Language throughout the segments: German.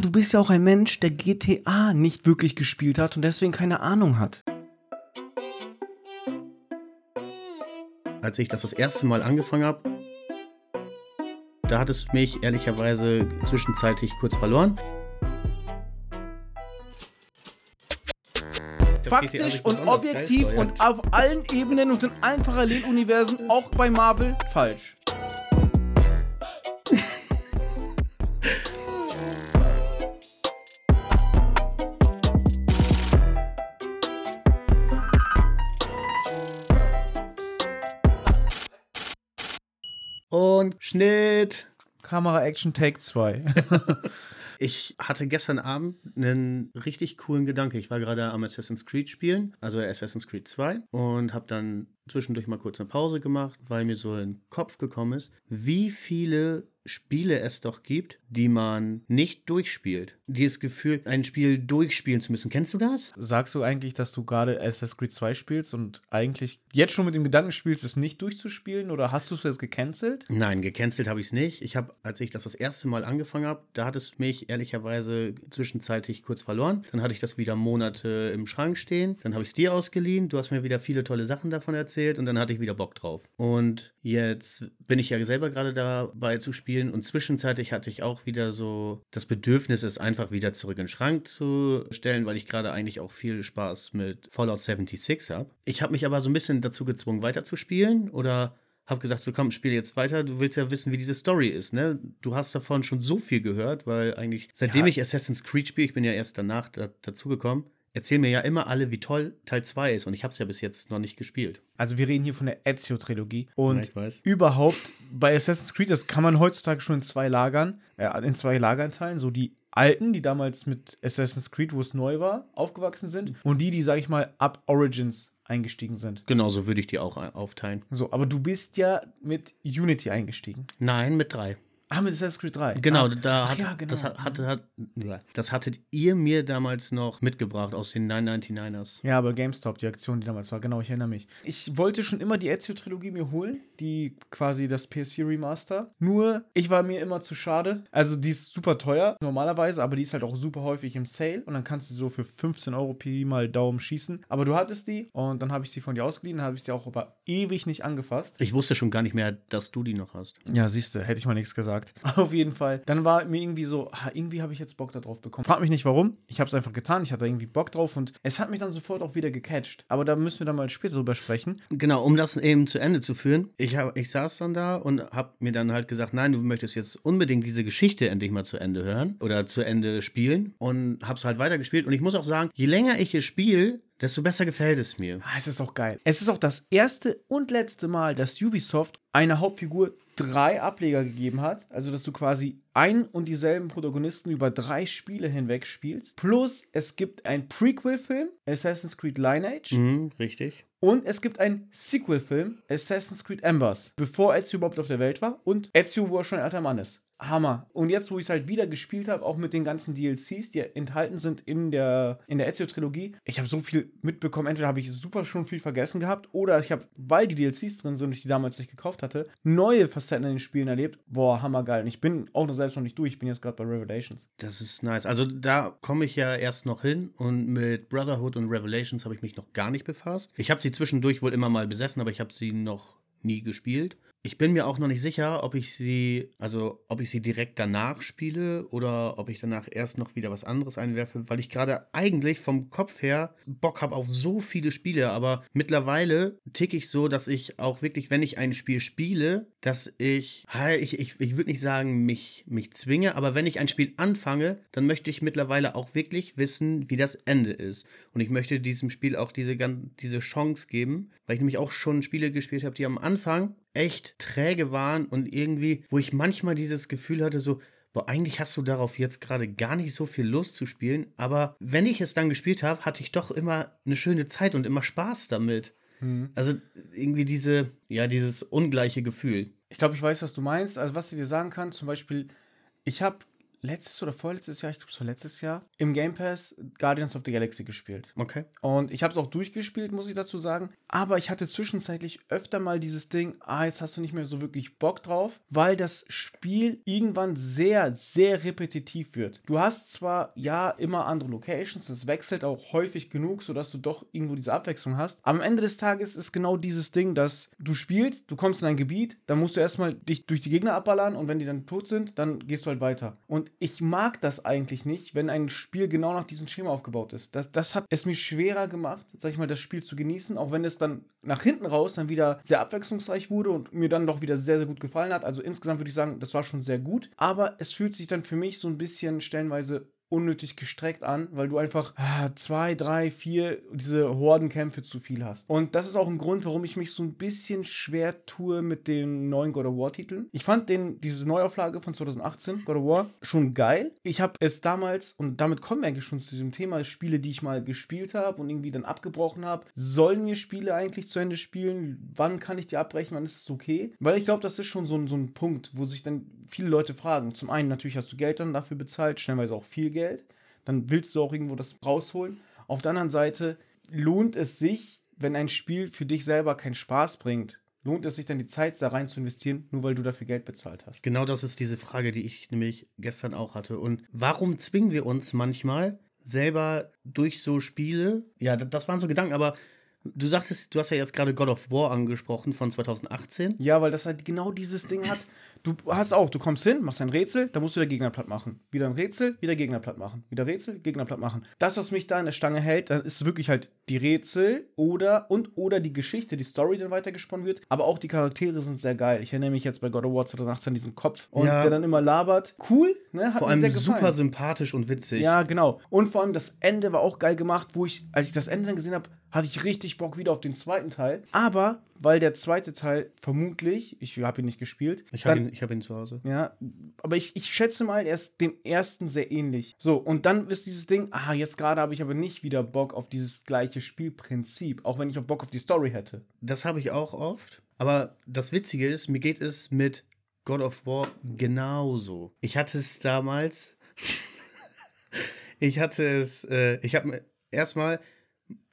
Du bist ja auch ein Mensch, der GTA nicht wirklich gespielt hat und deswegen keine Ahnung hat. Als ich das das erste Mal angefangen habe, da hat es mich ehrlicherweise zwischenzeitlich kurz verloren. Das Faktisch und geil objektiv ja. und auf allen Ebenen und in allen Paralleluniversen, auch bei Marvel, falsch. Schnitt. Kamera Action Take 2. Ich hatte gestern Abend einen richtig coolen Gedanke. Ich war gerade am Assassin's Creed spielen, also Assassin's Creed 2, und habe dann zwischendurch mal kurz eine Pause gemacht, weil mir so in den Kopf gekommen ist, wie viele Spiele es doch gibt, die man nicht durchspielt. Dieses Gefühl, ein Spiel durchspielen zu müssen. Kennst du das? Sagst du eigentlich, dass du gerade Assassin's Creed 2 spielst und eigentlich jetzt schon mit dem Gedanken spielst, es nicht durchzuspielen oder hast du es jetzt gecancelt? Nein, gecancelt habe ich es nicht. Ich habe, als ich das das erste Mal angefangen habe, da hat es mich ehrlicherweise zwischenzeitlich kurz verloren. Dann hatte ich das wieder Monate im Schrank stehen. Dann habe ich es dir ausgeliehen. Du hast mir wieder viele tolle Sachen davon erzählt und dann hatte ich wieder Bock drauf. Und jetzt bin ich ja selber gerade dabei zu spielen und zwischenzeitlich hatte ich auch wieder so das Bedürfnis, es einfach wieder zurück in den Schrank zu stellen, weil ich gerade eigentlich auch viel Spaß mit Fallout 76 habe. Ich habe mich aber so ein bisschen dazu gezwungen, weiterzuspielen oder habe gesagt, so komm, spiel jetzt weiter. Du willst ja wissen, wie diese Story ist, ne? Du hast davon schon so viel gehört, weil eigentlich, seitdem Ja. ich Assassin's Creed spiele, ich bin ja erst danach da, dazugekommen, erzählen mir ja immer alle, wie toll Teil 2 ist und ich habe es ja bis jetzt noch nicht gespielt. Also wir reden hier von der Ezio-Trilogie. Und Ja, überhaupt bei Assassin's Creed, das kann man heutzutage schon in zwei Lagern, äh, in zwei Lagern teilen. So die alten, die damals mit Assassin's Creed, wo es neu war, aufgewachsen sind. Und die, die, sag ich mal, ab Origins eingestiegen sind. Genauso würde ich die auch aufteilen. So, aber du bist ja mit Unity eingestiegen. Nein, mit drei. Ah, mit Assassin's Creed 3. Genau, ah. da hat, ja, genau. das, hat, hatte, hat, das hattet ihr mir damals noch mitgebracht aus den 999ers. Ja, aber GameStop, die Aktion, die damals war, genau, ich erinnere mich. Ich wollte schon immer die Ezio-Trilogie mir holen, die quasi das PS4 Remaster. Nur, ich war mir immer zu schade. Also, die ist super teuer, normalerweise, aber die ist halt auch super häufig im Sale. Und dann kannst du so für 15 Euro Pi mal Daumen schießen. Aber du hattest die und dann habe ich sie von dir ausgeliehen, habe ich sie auch aber ewig nicht angefasst. Ich wusste schon gar nicht mehr, dass du die noch hast. Ja, siehst du, hätte ich mal nichts gesagt. Auf jeden Fall. Dann war mir irgendwie so, irgendwie habe ich jetzt Bock darauf bekommen. Frag mich nicht warum. Ich habe es einfach getan. Ich hatte irgendwie Bock drauf und es hat mich dann sofort auch wieder gecatcht. Aber da müssen wir dann mal später drüber sprechen. Genau, um das eben zu Ende zu führen. Ich, hab, ich saß dann da und habe mir dann halt gesagt, nein, du möchtest jetzt unbedingt diese Geschichte endlich mal zu Ende hören oder zu Ende spielen und habe es halt weitergespielt. Und ich muss auch sagen, je länger ich es spiele, desto besser gefällt es mir. Ah, es ist auch geil. Es ist auch das erste und letzte Mal, dass Ubisoft einer Hauptfigur drei Ableger gegeben hat. Also, dass du quasi ein und dieselben Protagonisten über drei Spiele hinweg spielst. Plus, es gibt einen Prequel-Film, Assassin's Creed Lineage. Mhm, richtig. Und es gibt einen Sequel-Film, Assassin's Creed Embers, bevor Ezio überhaupt auf der Welt war und Ezio, wo er schon ein alter Mann ist. Hammer. Und jetzt, wo ich es halt wieder gespielt habe, auch mit den ganzen DLCs, die enthalten sind in der, in der Ezio-Trilogie, ich habe so viel mitbekommen. Entweder habe ich super schon viel vergessen gehabt oder ich habe, weil die DLCs drin sind und ich die damals nicht gekauft hatte, neue Facetten in den Spielen erlebt. Boah, hammergeil. Und ich bin auch noch selbst noch nicht durch. Ich bin jetzt gerade bei Revelations. Das ist nice. Also da komme ich ja erst noch hin und mit Brotherhood und Revelations habe ich mich noch gar nicht befasst. Ich habe sie zwischendurch wohl immer mal besessen, aber ich habe sie noch nie gespielt. Ich bin mir auch noch nicht sicher, ob ich sie, also ob ich sie direkt danach spiele oder ob ich danach erst noch wieder was anderes einwerfe, weil ich gerade eigentlich vom Kopf her Bock habe auf so viele Spiele, aber mittlerweile ticke ich so, dass ich auch wirklich, wenn ich ein Spiel spiele, dass ich, ich, ich, ich würde nicht sagen, mich, mich zwinge, aber wenn ich ein Spiel anfange, dann möchte ich mittlerweile auch wirklich wissen, wie das Ende ist. Und ich möchte diesem Spiel auch diese, diese Chance geben, weil ich nämlich auch schon Spiele gespielt habe, die am Anfang echt träge waren und irgendwie, wo ich manchmal dieses Gefühl hatte, so, boah, eigentlich hast du darauf jetzt gerade gar nicht so viel Lust zu spielen, aber wenn ich es dann gespielt habe, hatte ich doch immer eine schöne Zeit und immer Spaß damit. Also irgendwie diese, ja, dieses ungleiche Gefühl. Ich glaube, ich weiß, was du meinst. Also, was ich dir sagen kann, zum Beispiel, ich habe letztes oder vorletztes Jahr, ich glaube es war letztes Jahr, im Game Pass Guardians of the Galaxy gespielt. Okay. Und ich habe es auch durchgespielt, muss ich dazu sagen. Aber ich hatte zwischenzeitlich öfter mal dieses Ding, ah, jetzt hast du nicht mehr so wirklich Bock drauf, weil das Spiel irgendwann sehr, sehr repetitiv wird. Du hast zwar, ja, immer andere Locations, es wechselt auch häufig genug, sodass du doch irgendwo diese Abwechslung hast. Aber am Ende des Tages ist genau dieses Ding, dass du spielst, du kommst in ein Gebiet, dann musst du erstmal dich durch die Gegner abballern und wenn die dann tot sind, dann gehst du halt weiter. Und ich mag das eigentlich nicht, wenn ein Spiel genau nach diesem Schema aufgebaut ist. Das, das hat es mir schwerer gemacht, sag ich mal, das Spiel zu genießen, auch wenn es dann nach hinten raus dann wieder sehr abwechslungsreich wurde und mir dann doch wieder sehr, sehr gut gefallen hat. Also insgesamt würde ich sagen, das war schon sehr gut. Aber es fühlt sich dann für mich so ein bisschen stellenweise unnötig gestreckt an, weil du einfach ah, zwei, drei, vier diese Hordenkämpfe zu viel hast. Und das ist auch ein Grund, warum ich mich so ein bisschen schwer tue mit den neuen God of War Titeln. Ich fand den, diese Neuauflage von 2018, God of War, schon geil. Ich habe es damals, und damit kommen wir eigentlich schon zu diesem Thema, Spiele, die ich mal gespielt habe und irgendwie dann abgebrochen habe. Sollen wir Spiele eigentlich zu Ende spielen? Wann kann ich die abbrechen? Wann ist es okay? Weil ich glaube, das ist schon so so ein Punkt, wo sich dann viele Leute fragen. Zum einen natürlich hast du Geld dann dafür bezahlt, stellenweise auch viel Geld. Dann willst du auch irgendwo das rausholen. Auf der anderen Seite lohnt es sich, wenn ein Spiel für dich selber keinen Spaß bringt, lohnt es sich dann die Zeit da rein zu investieren, nur weil du dafür Geld bezahlt hast? Genau das ist diese Frage, die ich nämlich gestern auch hatte. Und warum zwingen wir uns manchmal selber durch so Spiele? Ja, das waren so Gedanken, aber Du sagtest, du hast ja jetzt gerade God of War angesprochen von 2018. Ja, weil das halt genau dieses Ding hat. Du hast auch, du kommst hin, machst ein Rätsel, dann musst du der Gegner platt machen. Wieder ein Rätsel, wieder Gegner platt machen. Wieder Rätsel, Gegner platt machen. Das, was mich da in der Stange hält, dann ist wirklich halt die Rätsel oder und oder die Geschichte, die Story, dann weitergesponnen wird. Aber auch die Charaktere sind sehr geil. Ich erinnere mich jetzt bei God of War 2018 an diesen Kopf und Ja. der dann immer labert. Cool, ne? Hat Vor allem super sympathisch und witzig. Ja, genau. Und vor allem das Ende war auch geil gemacht, wo ich, als ich das Ende dann gesehen habe, hatte ich richtig Bock wieder auf den zweiten Teil. Aber weil der zweite Teil vermutlich, ich habe ihn nicht gespielt, Ich habe dann- ihn, ich hab ihn zu Hause. ja, aber ich, ich schätze mal, er ist dem ersten sehr ähnlich. So, und dann ist dieses Ding, ah, jetzt gerade habe ich aber nicht wieder Bock auf dieses gleiche Spielprinzip, auch wenn ich auch Bock auf die Story hätte. Das habe ich auch oft. Aber das Witzige ist, mir geht es mit God of War genauso. Ich hatte es damals. ich hatte es. Äh, ich habe erstmal.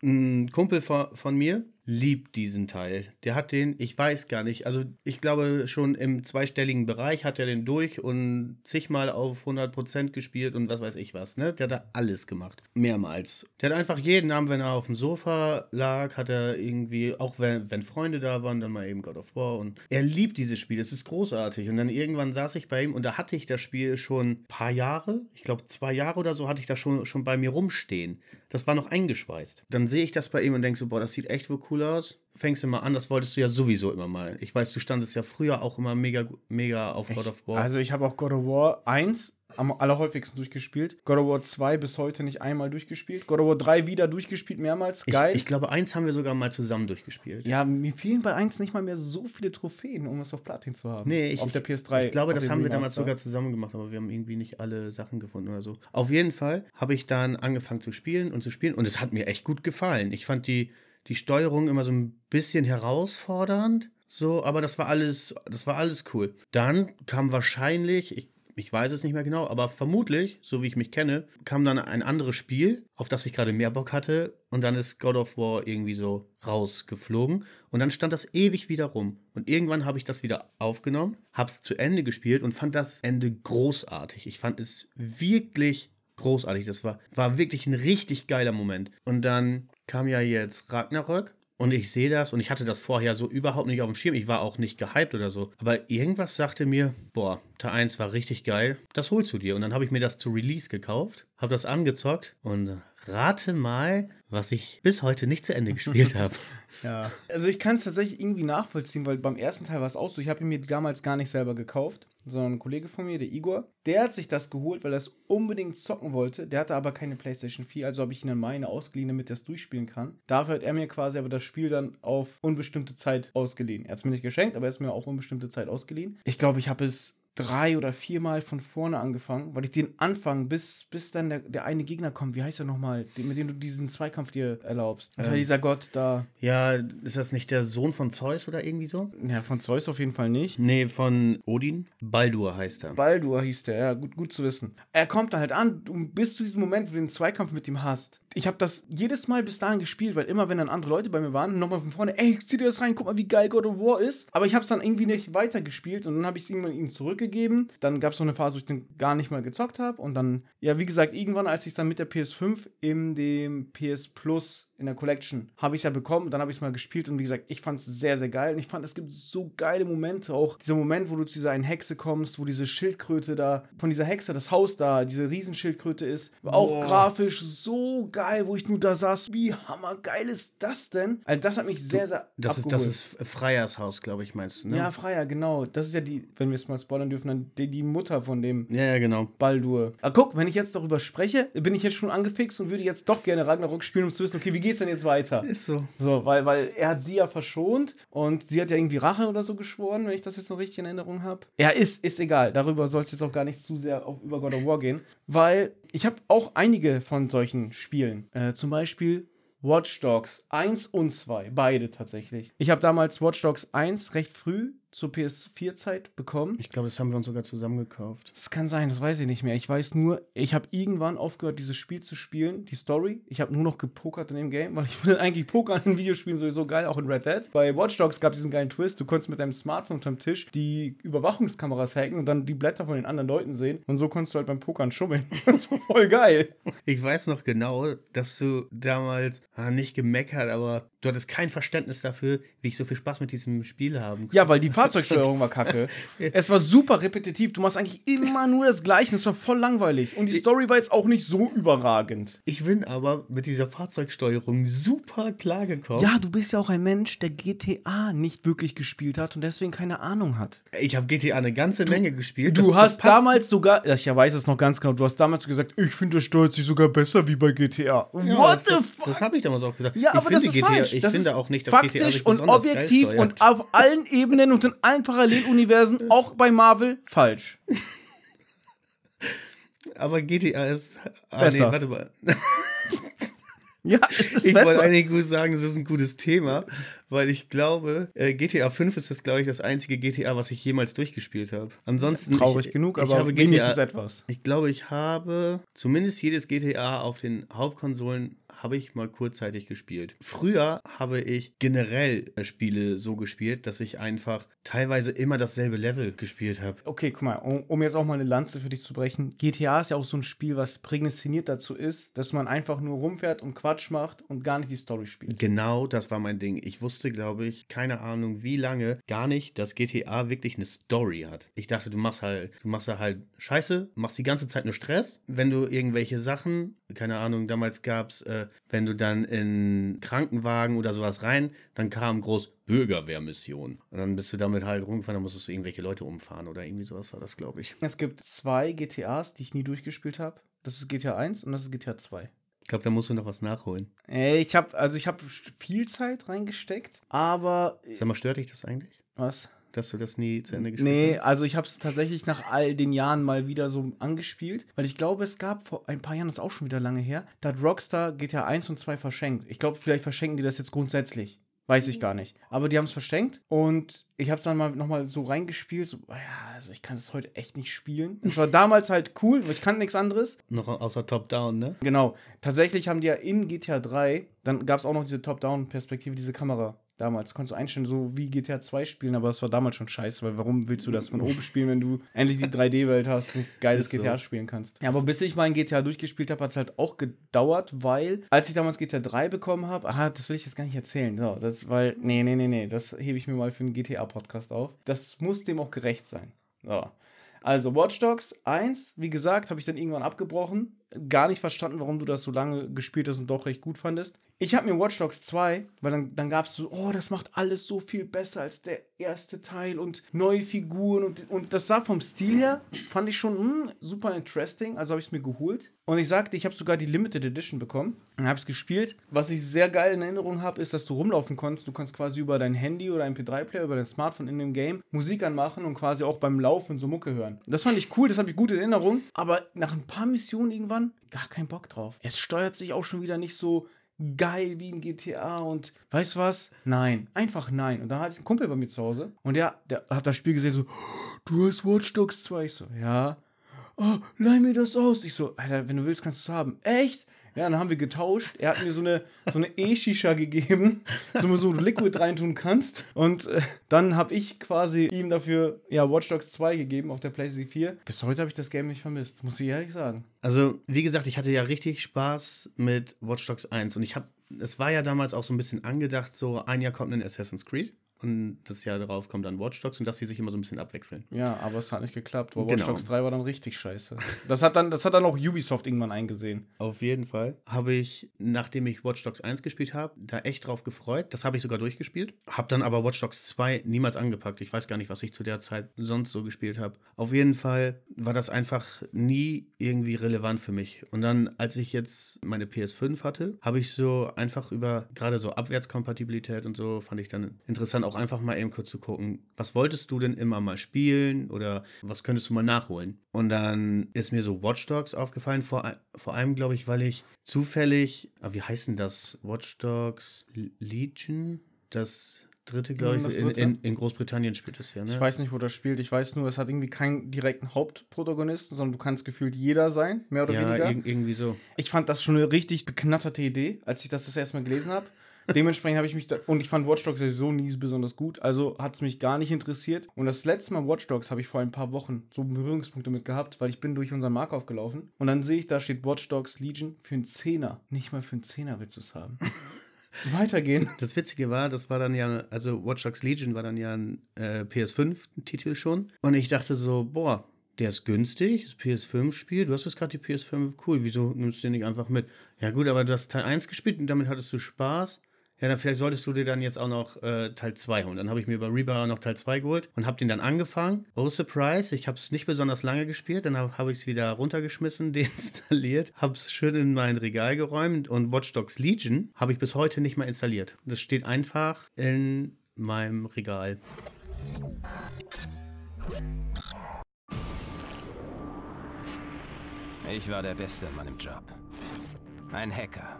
Ein Kumpel von, von mir liebt diesen Teil. Der hat den, ich weiß gar nicht, also ich glaube schon im zweistelligen Bereich hat er den durch und zigmal auf 100% gespielt und was weiß ich was, ne? Der hat da alles gemacht. Mehrmals. Der hat einfach jeden Abend, wenn er auf dem Sofa lag, hat er irgendwie, auch wenn, wenn Freunde da waren, dann mal eben God of War und er liebt dieses Spiel, es ist großartig. Und dann irgendwann saß ich bei ihm und da hatte ich das Spiel schon ein paar Jahre, ich glaube zwei Jahre oder so hatte ich das schon, schon bei mir rumstehen. Das war noch eingeschweißt. Dann sehe ich das bei ihm und denke so, boah, das sieht echt wohl cool aus. Fängst du mal an, das wolltest du ja sowieso immer mal. Ich weiß, du standest ja früher auch immer mega, mega auf God of War. Also ich habe auch God of War 1 am allerhäufigsten durchgespielt. God of War 2 bis heute nicht einmal durchgespielt. God of War 3 wieder durchgespielt, mehrmals. Geil. Ich, ich glaube, eins haben wir sogar mal zusammen durchgespielt. ja, mir fehlen bei 1 nicht mal mehr so viele Trophäen, um es auf Platin zu haben. Nee, ich, auf der PS3. Ich glaube, das haben wir damals sogar zusammen gemacht, aber wir haben irgendwie nicht alle Sachen gefunden oder so. Auf jeden Fall habe ich dann angefangen zu spielen und zu spielen und es hat mir echt gut gefallen. Ich fand die, die Steuerung immer so ein bisschen herausfordernd, so, aber das war alles, das war alles cool. Dann kam wahrscheinlich, ich, ich weiß es nicht mehr genau, aber vermutlich, so wie ich mich kenne, kam dann ein anderes Spiel, auf das ich gerade mehr Bock hatte und dann ist God of War irgendwie so rausgeflogen und dann stand das ewig wieder rum und irgendwann habe ich das wieder aufgenommen, habe es zu Ende gespielt und fand das Ende großartig. Ich fand es wirklich großartig. Das war, war wirklich ein richtig geiler Moment. Und dann kam ja jetzt Ragnarök und ich sehe das und ich hatte das vorher so überhaupt nicht auf dem Schirm. Ich war auch nicht gehypt oder so. Aber irgendwas sagte mir, boah, Teil 1 war richtig geil. Das holst du dir. Und dann habe ich mir das zu Release gekauft, habe das angezockt und rate mal, was ich bis heute nicht zu Ende gespielt habe. Ja. Also ich kann es tatsächlich irgendwie nachvollziehen, weil beim ersten Teil war es auch so, ich habe ihn mir damals gar nicht selber gekauft, sondern ein Kollege von mir, der Igor, der hat sich das geholt, weil er es unbedingt zocken wollte. Der hatte aber keine PlayStation 4, also habe ich ihn dann meine ausgeliehen, damit er es durchspielen kann. Dafür hat er mir quasi aber das Spiel dann auf unbestimmte Zeit ausgeliehen. Er hat es mir nicht geschenkt, aber er hat es mir auf unbestimmte Zeit ausgeliehen. Ich glaube, ich habe es drei oder viermal von vorne angefangen, weil ich den Anfang, bis, bis dann der, der eine Gegner kommt, wie heißt er nochmal, mit dem du diesen Zweikampf dir erlaubst. Das war Ähm. dieser Gott da. Ja, ist das nicht der Sohn von Zeus oder irgendwie so? Ja, von Zeus auf jeden Fall nicht. Nee, von Odin. Baldur heißt er. Baldur hieß der, ja, gut, gut zu wissen. Er kommt da halt an, du, bis zu diesem Moment, wo du den Zweikampf mit ihm hast. Ich habe das jedes Mal bis dahin gespielt, weil immer, wenn dann andere Leute bei mir waren, nochmal von vorne, ey, zieh dir das rein, guck mal, wie geil God of War ist. Aber ich habe es dann irgendwie nicht weitergespielt und dann habe ich es irgendwann ihm zurückgegeben. Dann gab es noch eine Phase, wo ich dann gar nicht mal gezockt habe. Und dann, ja, wie gesagt, irgendwann, als ich dann mit der PS5 in dem PS Plus in der Collection habe ich es ja bekommen, dann habe ich es mal gespielt und wie gesagt, ich fand es sehr, sehr geil und ich fand, es gibt so geile Momente, auch dieser Moment, wo du zu dieser einen Hexe kommst, wo diese Schildkröte da, von dieser Hexe, das Haus da, diese Riesenschildkröte ist, auch Boah. grafisch so geil, wo ich nur da saß, wie hammergeil ist das denn? Also das hat mich sehr, sehr Das ist, das ist Freyers Haus, glaube ich, meinst du, ne? Ja, Freier, genau. Das ist ja die, wenn wir es mal spoilern dürfen, dann die, die Mutter von dem ja, ja, genau. Baldur. Aber guck, wenn ich jetzt darüber spreche, bin ich jetzt schon angefixt und würde jetzt doch gerne Ragnarok spielen, um zu wissen, okay, wie geht's denn jetzt weiter? Ist so. So, weil, weil er hat sie ja verschont und sie hat ja irgendwie Rache oder so geschworen, wenn ich das jetzt noch richtig in Erinnerung habe. Ja, ist, ist egal. Darüber soll es jetzt auch gar nicht zu sehr auf, über God of War gehen, weil ich habe auch einige von solchen Spielen. Äh, zum Beispiel Watch Dogs 1 und 2, beide tatsächlich. Ich habe damals Watch Dogs 1 recht früh zur PS4-Zeit bekommen. Ich glaube, das haben wir uns sogar zusammen gekauft. Das kann sein, das weiß ich nicht mehr. Ich weiß nur, ich habe irgendwann aufgehört, dieses Spiel zu spielen, die Story. Ich habe nur noch gepokert in dem Game, weil ich finde eigentlich Pokern in Videospielen sowieso geil, auch in Red Dead. Bei Watch Dogs gab es diesen geilen Twist. Du konntest mit deinem Smartphone unterm Tisch die Überwachungskameras hacken und dann die Blätter von den anderen Leuten sehen. Und so konntest du halt beim Pokern schummeln. Das war voll geil. Ich weiß noch genau, dass du damals ah, nicht gemeckert, aber du hattest kein Verständnis dafür, wie ich so viel Spaß mit diesem Spiel haben Ja, weil die Fahrzeugsteuerung war kacke. Es war super repetitiv. Du machst eigentlich immer nur das Gleiche. Es war voll langweilig. Und die Story war jetzt auch nicht so überragend. Ich bin aber mit dieser Fahrzeugsteuerung super klargekommen. Ja, du bist ja auch ein Mensch, der GTA nicht wirklich gespielt hat und deswegen keine Ahnung hat. Ich habe GTA eine ganze Menge gespielt. Du Das- das hast passt- damals sogar, ja, ich weiß es noch ganz genau, du hast damals gesagt, ich finde, das steuert sich sogar besser wie bei GTA. Ja, What das, the das, fuck? Das habe ich damals auch gesagt. ja, ich aber das ist GTA, falsch. Ich das finde ist auch nicht, dass faktisch GTA sich und objektiv und auf allen Ebenen und in allen Paralleluniversen, auch bei Marvel, falsch. Aber GTA ist. Ah, Besser. Nee, warte mal. Ja, es ist Ich wollte besser. eigentlich gut sagen, das ist ein gutes Thema, weil ich glaube, äh, GTA 5 ist das, glaube ich, das einzige GTA, was ich jemals durchgespielt habe. Ansonsten. Traurig ich, genug, ich aber habe wenigstens GTA, etwas. Ich glaube, ich habe zumindest jedes GTA auf den Hauptkonsolen habe ich mal kurzzeitig gespielt. Früher habe ich generell äh, Spiele so gespielt, dass ich einfach teilweise immer dasselbe Level gespielt habe. Okay, guck mal, um, um jetzt auch mal eine Lanze für dich zu brechen. GTA ist ja auch so ein Spiel, was prädestiniert dazu ist, dass man einfach nur rumfährt und Quatsch macht und gar nicht die Story spielt. Genau, das war mein Ding. Ich wusste, glaube ich, keine Ahnung wie lange, gar nicht, dass GTA wirklich eine Story hat. Ich dachte, du machst halt, du machst da halt Scheiße, machst die ganze Zeit nur Stress. Wenn du irgendwelche Sachen, keine Ahnung, damals gab es, äh, wenn du dann in Krankenwagen oder sowas rein, dann kam groß Bürgerwehrmission. Und dann bist du damit halt rumgefahren, dann musstest du irgendwelche Leute umfahren oder irgendwie sowas war das, glaube ich. Es gibt zwei GTAs, die ich nie durchgespielt habe. Das ist GTA 1 und das ist GTA 2. Ich glaube, da musst du noch was nachholen. Ey, ich habe also ich habe viel Zeit reingesteckt, aber Sag mal, stört dich das eigentlich, was? Dass du das nie zu Ende gespielt Nee, hast? also ich habe es tatsächlich nach all den Jahren mal wieder so angespielt, weil ich glaube, es gab vor ein paar Jahren, das ist auch schon wieder lange her, da hat Rockstar GTA 1 und 2 verschenkt. Ich glaube, vielleicht verschenken die das jetzt grundsätzlich. Weiß ich gar nicht. Aber die haben es verschenkt und ich habe es dann mal nochmal so reingespielt. So, ja, also ich kann es heute echt nicht spielen. Es war damals halt cool, weil ich kannte nichts anderes. Noch außer Top-Down, ne? Genau. Tatsächlich haben die ja in GTA 3, dann gab es auch noch diese Top-Down-Perspektive, diese Kamera. Damals konntest du einstellen, so wie GTA 2 spielen, aber das war damals schon scheiße, weil warum willst du das von oben spielen, wenn du endlich die 3D-Welt hast und ein geiles so. GTA spielen kannst? Ja, aber bis ich mal ein GTA durchgespielt habe, hat es halt auch gedauert, weil, als ich damals GTA 3 bekommen habe, aha, das will ich jetzt gar nicht erzählen. So, das, weil, nee, nee, nee, nee, das hebe ich mir mal für einen GTA-Podcast auf. Das muss dem auch gerecht sein. So. Also Watch Dogs 1, wie gesagt, habe ich dann irgendwann abgebrochen. gar nicht verstanden, warum du das so lange gespielt hast und doch recht gut fandest. Ich habe mir Watch Dogs 2, weil dann, dann gab es so, oh, das macht alles so viel besser als der erste Teil und neue Figuren und, und das sah vom Stil her, fand ich schon mh, super interesting, also habe ich es mir geholt. Und ich sagte, ich habe sogar die Limited Edition bekommen und habe es gespielt. Was ich sehr geil in Erinnerung habe, ist, dass du rumlaufen konntest. Du kannst quasi über dein Handy oder MP3-Player, über dein Smartphone in dem Game Musik anmachen und quasi auch beim Laufen so Mucke hören. Das fand ich cool, das habe ich gut in Erinnerung. Aber nach ein paar Missionen irgendwann gar keinen Bock drauf. Es steuert sich auch schon wieder nicht so geil wie ein GTA und weißt du was? Nein, einfach nein. Und dann hat ein Kumpel bei mir zu Hause und der, der hat das Spiel gesehen, so, du hast Watch Dogs 2. Ich so, ja. Oh, leih mir das aus. Ich so, Alter, wenn du willst, kannst du es haben. Echt? Ja, dann haben wir getauscht. Er hat mir so eine so eine E-Shisha gegeben, so so Liquid reintun kannst. Und äh, dann habe ich quasi ihm dafür ja Watch Dogs 2 gegeben auf der PlayStation 4. Bis heute habe ich das Game nicht vermisst, muss ich ehrlich sagen. Also, wie gesagt, ich hatte ja richtig Spaß mit Watch Dogs 1 und ich habe es war ja damals auch so ein bisschen angedacht, so ein Jahr kommt ein Assassin's Creed und das Jahr darauf kommt dann Watch Dogs und dass sie sich immer so ein bisschen abwechseln. Ja, aber es hat nicht geklappt, Genau. Watch Dogs 3 war dann richtig scheiße. Das hat dann, das hat dann auch Ubisoft irgendwann eingesehen. Auf jeden Fall habe ich, nachdem ich Watch Dogs 1 gespielt habe, da echt drauf gefreut. Das habe ich sogar durchgespielt. Habe dann aber Watch Dogs 2 niemals angepackt. Ich weiß gar nicht, was ich zu der Zeit sonst so gespielt habe. Auf jeden Fall war das einfach nie irgendwie relevant für mich. Und dann, als ich jetzt meine PS5 hatte, habe ich so einfach über gerade so Abwärtskompatibilität und so fand ich dann interessant, auch einfach mal eben kurz zu gucken, was wolltest du denn immer mal spielen oder was könntest du mal nachholen? Und dann ist mir so Watch Dogs aufgefallen, vor, vor allem, glaube ich, weil ich zufällig, ah, wie heißt denn das? Watch Dogs Legion? Das dritte, glaube Mhm, ich, das in, in, in Großbritannien spielt es ja, ne? Ich weiß nicht, wo das spielt. Ich weiß nur, es hat irgendwie keinen direkten Hauptprotagonisten, sondern du kannst gefühlt jeder sein, mehr oder ja, weniger. irg irgendwie so. Ich fand das schon eine richtig beknatterte Idee, als ich das das erste Mal gelesen habe. Dementsprechend habe ich mich da, und ich fand Watch Dogs sowieso nie besonders gut, also hat es mich gar nicht interessiert. Und das letzte Mal Watch Dogs habe ich vor ein paar Wochen so Berührungspunkte mit gehabt, weil ich bin durch unseren Markt aufgelaufen und dann sehe ich, da steht Watch Dogs Legion für einen Zehner. Nicht mal für einen Zehner willst du es haben. Weitergehen. Das Witzige war, das war dann ja, also Watch Dogs Legion war dann ja ein äh, PS5-Titel schon. Und ich dachte so, boah, der ist günstig, ist PS5-Spiel. Du hast jetzt gerade die PS5, cool, wieso nimmst du den nicht einfach mit? Ja, gut, aber du hast Teil 1 gespielt und damit hattest du Spaß. Ja, dann vielleicht solltest du dir dann jetzt auch noch äh, Teil 2 holen. Dann habe ich mir bei Rebar noch Teil 2 geholt und habe den dann angefangen. Oh, Surprise, ich habe es nicht besonders lange gespielt. Dann habe hab ich es wieder runtergeschmissen, deinstalliert, habe es schön in mein Regal geräumt und Watch Dogs Legion habe ich bis heute nicht mehr installiert. Das steht einfach in meinem Regal. Ich war der Beste in meinem Job. Ein Hacker.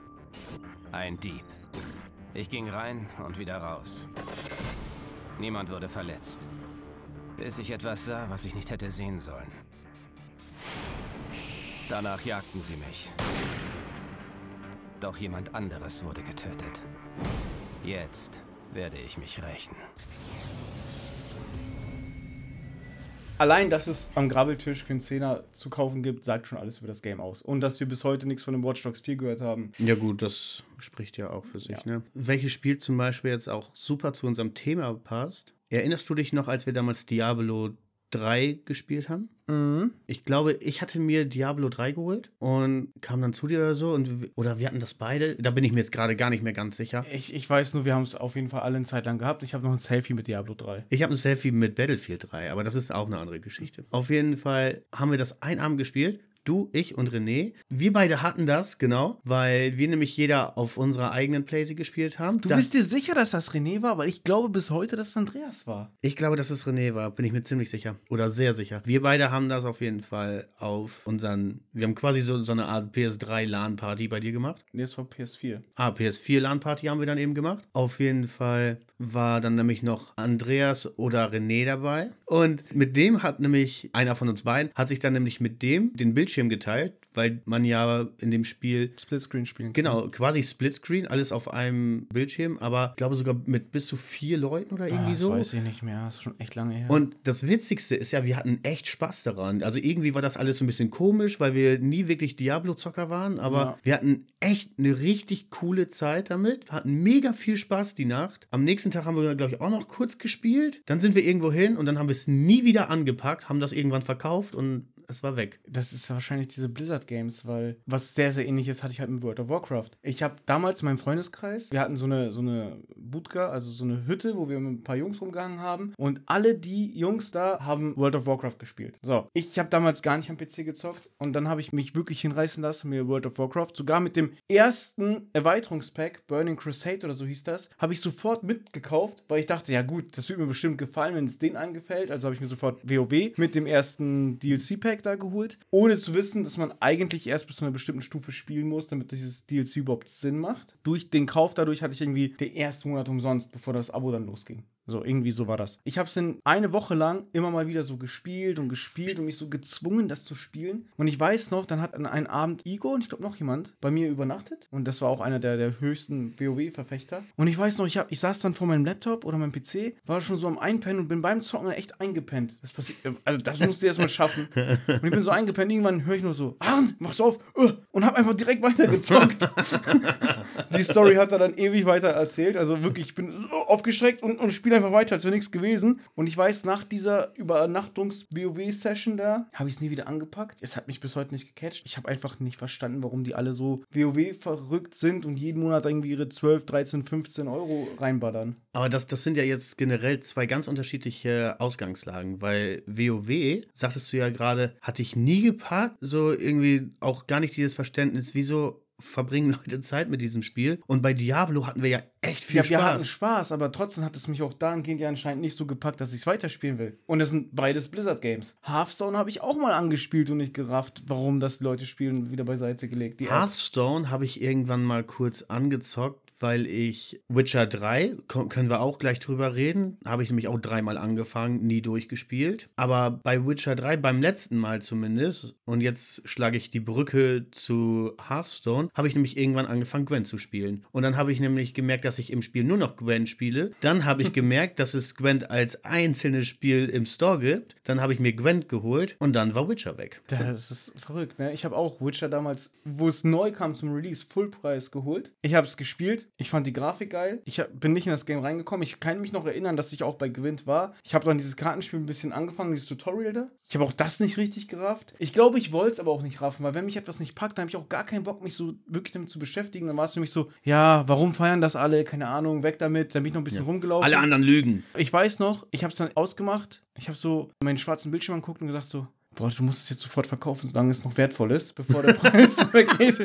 Ein Dieb. Ich ging rein und wieder raus. Niemand wurde verletzt. Bis ich etwas sah, was ich nicht hätte sehen sollen. Danach jagten sie mich. Doch jemand anderes wurde getötet. Jetzt werde ich mich rächen. Allein, dass es am Grabbeltisch Zehner zu kaufen gibt, sagt schon alles über das Game aus. Und dass wir bis heute nichts von dem Watch Dogs 4 gehört haben. Ja, gut, das spricht ja auch für sich. Ja. Ne? Welches Spiel zum Beispiel jetzt auch super zu unserem Thema passt? Erinnerst du dich noch, als wir damals Diablo 3 gespielt haben? Ich glaube, ich hatte mir Diablo 3 geholt und kam dann zu dir oder so. Und, oder wir hatten das beide. Da bin ich mir jetzt gerade gar nicht mehr ganz sicher. Ich, ich weiß nur, wir haben es auf jeden Fall alle eine Zeit lang gehabt. Ich habe noch ein Selfie mit Diablo 3. Ich habe ein Selfie mit Battlefield 3, aber das ist auch eine andere Geschichte. Auf jeden Fall haben wir das ein Abend gespielt. Du, ich und René. Wir beide hatten das, genau, weil wir nämlich jeder auf unserer eigenen Playsee gespielt haben. Du Da- bist dir sicher, dass das René war? Weil ich glaube bis heute, dass es Andreas war. Ich glaube, dass es René war, bin ich mir ziemlich sicher. Oder sehr sicher. Wir beide haben das auf jeden Fall auf unseren. Wir haben quasi so, so eine Art PS3-LAN-Party bei dir gemacht. Nee, es war PS4. Ah, PS4-LAN-Party haben wir dann eben gemacht. Auf jeden Fall war dann nämlich noch Andreas oder René dabei. Und mit dem hat nämlich einer von uns beiden, hat sich dann nämlich mit dem den Bildschirm geteilt, weil man ja in dem Spiel Splitscreen spielen. kann. Genau, quasi Splitscreen, alles auf einem Bildschirm, aber ich glaube sogar mit bis zu vier Leuten oder Ah, irgendwie das so. weiß ich nicht mehr. Das ist schon echt lange her. Und das Witzigste ist ja, wir hatten echt Spaß daran. Also irgendwie war das alles so ein bisschen komisch, weil wir nie wirklich Diablo-Zocker waren, aber Ja. wir hatten echt eine richtig coole Zeit damit. Wir hatten mega viel Spaß die Nacht. Am nächsten Tag haben wir, glaube ich, auch noch kurz gespielt. Dann sind wir irgendwo hin und dann haben wir es nie wieder angepackt, haben das irgendwann verkauft und es war weg. Das ist wahrscheinlich diese Blizzard Games, weil was sehr, sehr ähnliches hatte ich halt mit World of Warcraft. Ich habe damals in meinem Freundeskreis, wir hatten so eine, so eine Budka, also so eine Hütte, wo wir mit ein paar Jungs rumgegangen haben und alle die Jungs da haben World of Warcraft gespielt. So, ich habe damals gar nicht am PC gezockt und dann habe ich mich wirklich hinreißen lassen, mir World of Warcraft, sogar mit dem ersten Erweiterungspack, Burning Crusade oder so hieß das, habe ich sofort mitgekauft, weil ich dachte, ja gut, das wird mir bestimmt gefallen, wenn es denen angefällt. Also habe ich mir sofort WoW mit dem ersten DLC-Pack da geholt, ohne zu wissen, dass man eigentlich erst bis zu einer bestimmten Stufe spielen muss, damit dieses DLC überhaupt Sinn macht. Durch den Kauf dadurch hatte ich irgendwie den ersten Monat umsonst, bevor das Abo dann losging. So, irgendwie so war das. Ich habe es dann eine Woche lang immer mal wieder so gespielt und gespielt und mich so gezwungen, das zu spielen. Und ich weiß noch, dann hat an einem Abend Igor und ich glaube noch jemand bei mir übernachtet. Und das war auch einer der, der höchsten WoW-Verfechter. Und ich weiß noch, ich, hab, ich saß dann vor meinem Laptop oder meinem PC, war schon so am Einpennen und bin beim Zocken echt eingepennt. Das passiert, also das musst du erst mal schaffen. Und ich bin so eingepennt, irgendwann höre ich nur so, Arndt, mach's auf, uh, und hab einfach direkt weitergezockt. Die Story hat er dann ewig weiter erzählt. Also wirklich, ich bin so aufgeschreckt und, und spiele einfach weiter, als wäre nichts gewesen. Und ich weiß, nach dieser Übernachtungs-WoW-Session da, habe ich es nie wieder angepackt. Es hat mich bis heute nicht gecatcht. Ich habe einfach nicht verstanden, warum die alle so WoW verrückt sind und jeden Monat irgendwie ihre 12, 13, 15 Euro reinballern. Aber das, das sind ja jetzt generell zwei ganz unterschiedliche Ausgangslagen, weil WoW, sagtest du ja gerade, hatte ich nie gepackt. So irgendwie auch gar nicht dieses Verständnis, wieso verbringen Leute Zeit mit diesem Spiel. Und bei Diablo hatten wir ja echt viel ja, Spaß. wir hatten Spaß, aber trotzdem hat es mich auch dahingehend ja anscheinend nicht so gepackt, dass ich es weiterspielen will. Und es sind beides Blizzard-Games. Hearthstone habe ich auch mal angespielt und nicht gerafft, warum das die Leute spielen, wieder beiseite gelegt. Die. Hearthstone habe ich irgendwann mal kurz angezockt, weil ich Witcher 3, ko- können wir auch gleich drüber reden, habe ich nämlich auch dreimal angefangen, nie durchgespielt. Aber bei Witcher 3, beim letzten Mal zumindest, und jetzt schlage ich die Brücke zu Hearthstone, habe ich nämlich irgendwann angefangen, Gwen zu spielen. Und dann habe ich nämlich gemerkt, dass ich im Spiel nur noch Gwen spiele. Dann habe ich gemerkt, dass es Gwen als einzelnes Spiel im Store gibt. Dann habe ich mir Gwen geholt und dann war Witcher weg. Das ist verrückt, ne? Ich habe auch Witcher damals, wo es neu kam zum Release, Fullpreis geholt. Ich habe es gespielt. Ich fand die Grafik geil. Ich bin nicht in das Game reingekommen. Ich kann mich noch erinnern, dass ich auch bei Gewinnt war. Ich habe dann dieses Kartenspiel ein bisschen angefangen, dieses Tutorial da. Ich habe auch das nicht richtig gerafft. Ich glaube, ich wollte es aber auch nicht raffen, weil wenn mich etwas nicht packt, dann habe ich auch gar keinen Bock, mich so wirklich damit zu beschäftigen. Dann war es nämlich so, ja, warum feiern das alle? Keine Ahnung, weg damit. Dann bin ich noch ein bisschen rumgelaufen. Alle anderen lügen. Ich weiß noch, ich habe es dann ausgemacht. Ich habe so meinen schwarzen Bildschirm angeguckt und gedacht so, boah, du musst es jetzt sofort verkaufen, solange es noch wertvoll ist, bevor der Preis weggeht.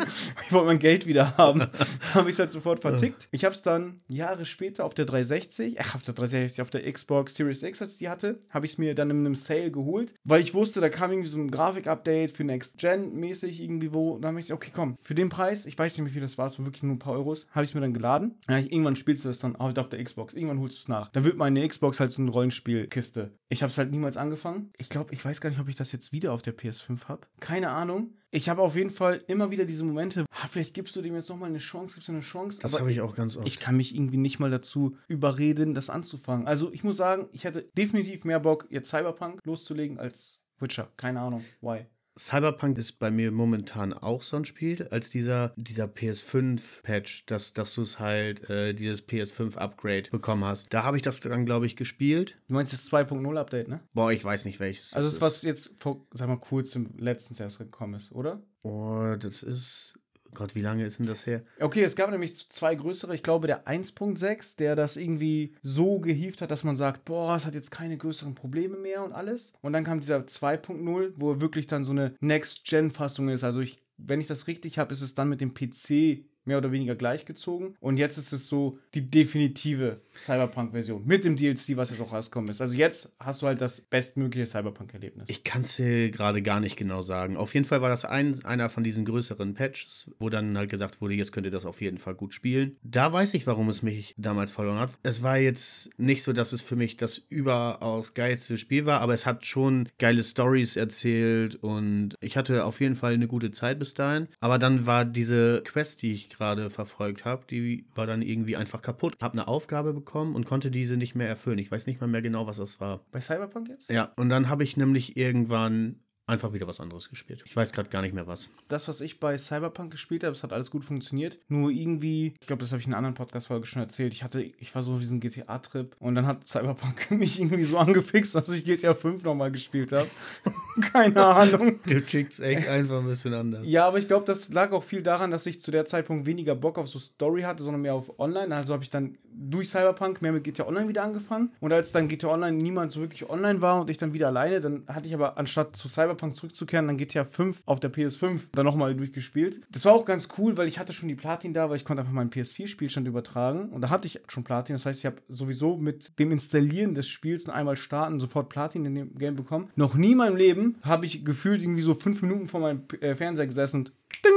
Ich wollte mein Geld wieder haben. habe ich es halt sofort vertickt. Ich habe es dann Jahre später auf der 360, ach, auf der 360, auf der Xbox Series X, als ich die hatte, habe ich es mir dann in einem Sale geholt, weil ich wusste, da kam irgendwie so ein Grafik-Update für Next Gen mäßig irgendwie wo. Und dann habe ich gesagt, okay, komm, für den Preis, ich weiß nicht, wie viel das war, es waren wirklich nur ein paar Euros, habe ich es mir dann geladen. Ich, irgendwann spielst du das dann heute auf der Xbox, irgendwann holst du es nach. Dann wird meine Xbox halt so eine Rollenspielkiste. Ich habe es halt niemals angefangen. Ich glaube, ich weiß gar nicht, ob ich das jetzt wieder auf der PS5 habe. Keine Ahnung. Ich habe auf jeden Fall immer wieder diese Momente, ah, vielleicht gibst du dem jetzt nochmal eine Chance, gibst du eine Chance. Das habe ich auch ganz oft. ich kann mich irgendwie nicht mal dazu überreden, das anzufangen. Also ich muss sagen, ich hätte definitiv mehr Bock, jetzt Cyberpunk loszulegen als Witcher. Keine Ahnung, why. Cyberpunk ist bei mir momentan auch so ein Spiel, als dieser, dieser PS5-Patch, dass, dass du es halt, äh, dieses PS5-Upgrade bekommen hast. Da habe ich das dann, glaube ich, gespielt. Du meinst das 2.0 Update, ne? Boah, ich weiß nicht welches. Also das das, was jetzt vor, sag mal, kurzem letztens erst gekommen ist, oder? Oh, das ist. Gott, wie lange ist denn das her? Okay, es gab nämlich zwei größere. Ich glaube, der 1.6, der das irgendwie so gehievt hat, dass man sagt, boah, es hat jetzt keine größeren Probleme mehr und alles. Und dann kam dieser 2.0, wo wirklich dann so eine Next-Gen-Fassung ist. Also ich, wenn ich das richtig habe, ist es dann mit dem PC mehr oder weniger gleichgezogen. Und jetzt ist es so die definitive Cyberpunk-Version mit dem DLC, was jetzt auch rausgekommen ist. Also jetzt hast du halt das bestmögliche Cyberpunk-Erlebnis. Ich kann es dir gerade gar nicht genau sagen. Auf jeden Fall war das ein, einer von diesen größeren Patches, wo dann halt gesagt wurde, jetzt könnt ihr das auf jeden Fall gut spielen. Da weiß ich, warum es mich damals verloren hat. Es war jetzt nicht so, dass es für mich das überaus geilste Spiel war, aber es hat schon geile Stories erzählt und ich hatte auf jeden Fall eine gute Zeit bis dahin. Aber dann war diese Quest, die ich gerade verfolgt habe, die war dann irgendwie einfach kaputt. Hab eine Aufgabe bekommen und konnte diese nicht mehr erfüllen. Ich weiß nicht mal mehr genau, was das war. Bei Cyberpunk jetzt? Ja, und dann habe ich nämlich irgendwann einfach wieder was anderes gespielt. Ich weiß gerade gar nicht mehr was. Das, was ich bei Cyberpunk gespielt habe, es hat alles gut funktioniert. Nur irgendwie, ich glaube, das habe ich in einer anderen Podcast-Folge schon erzählt. Ich hatte, ich war so auf diesem GTA-Trip und dann hat Cyberpunk mich irgendwie so angefixt, dass ich GTA 5 nochmal gespielt habe. Keine Ahnung. Du tickst echt einfach ein bisschen anders. Ja, aber ich glaube, das lag auch viel daran, dass ich zu der Zeitpunkt weniger Bock auf so Story hatte, sondern mehr auf Online. Also habe ich dann durch Cyberpunk mehr mit GTA Online wieder angefangen. Und als dann GTA Online niemand so wirklich online war und ich dann wieder alleine, dann hatte ich aber anstatt zu Cyberpunk zurückzukehren, dann GTA 5 auf der PS5 dann nochmal durchgespielt. Das war auch ganz cool, weil ich hatte schon die Platin da, weil ich konnte einfach meinen PS4-Spielstand übertragen. Und da hatte ich schon Platin. Das heißt, ich habe sowieso mit dem Installieren des Spiels einmal starten sofort Platin in dem Game bekommen. Noch nie in meinem Leben habe ich gefühlt irgendwie so fünf Minuten vor meinem äh, Fernseher gesessen und ding,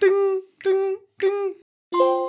ding, ding, ding.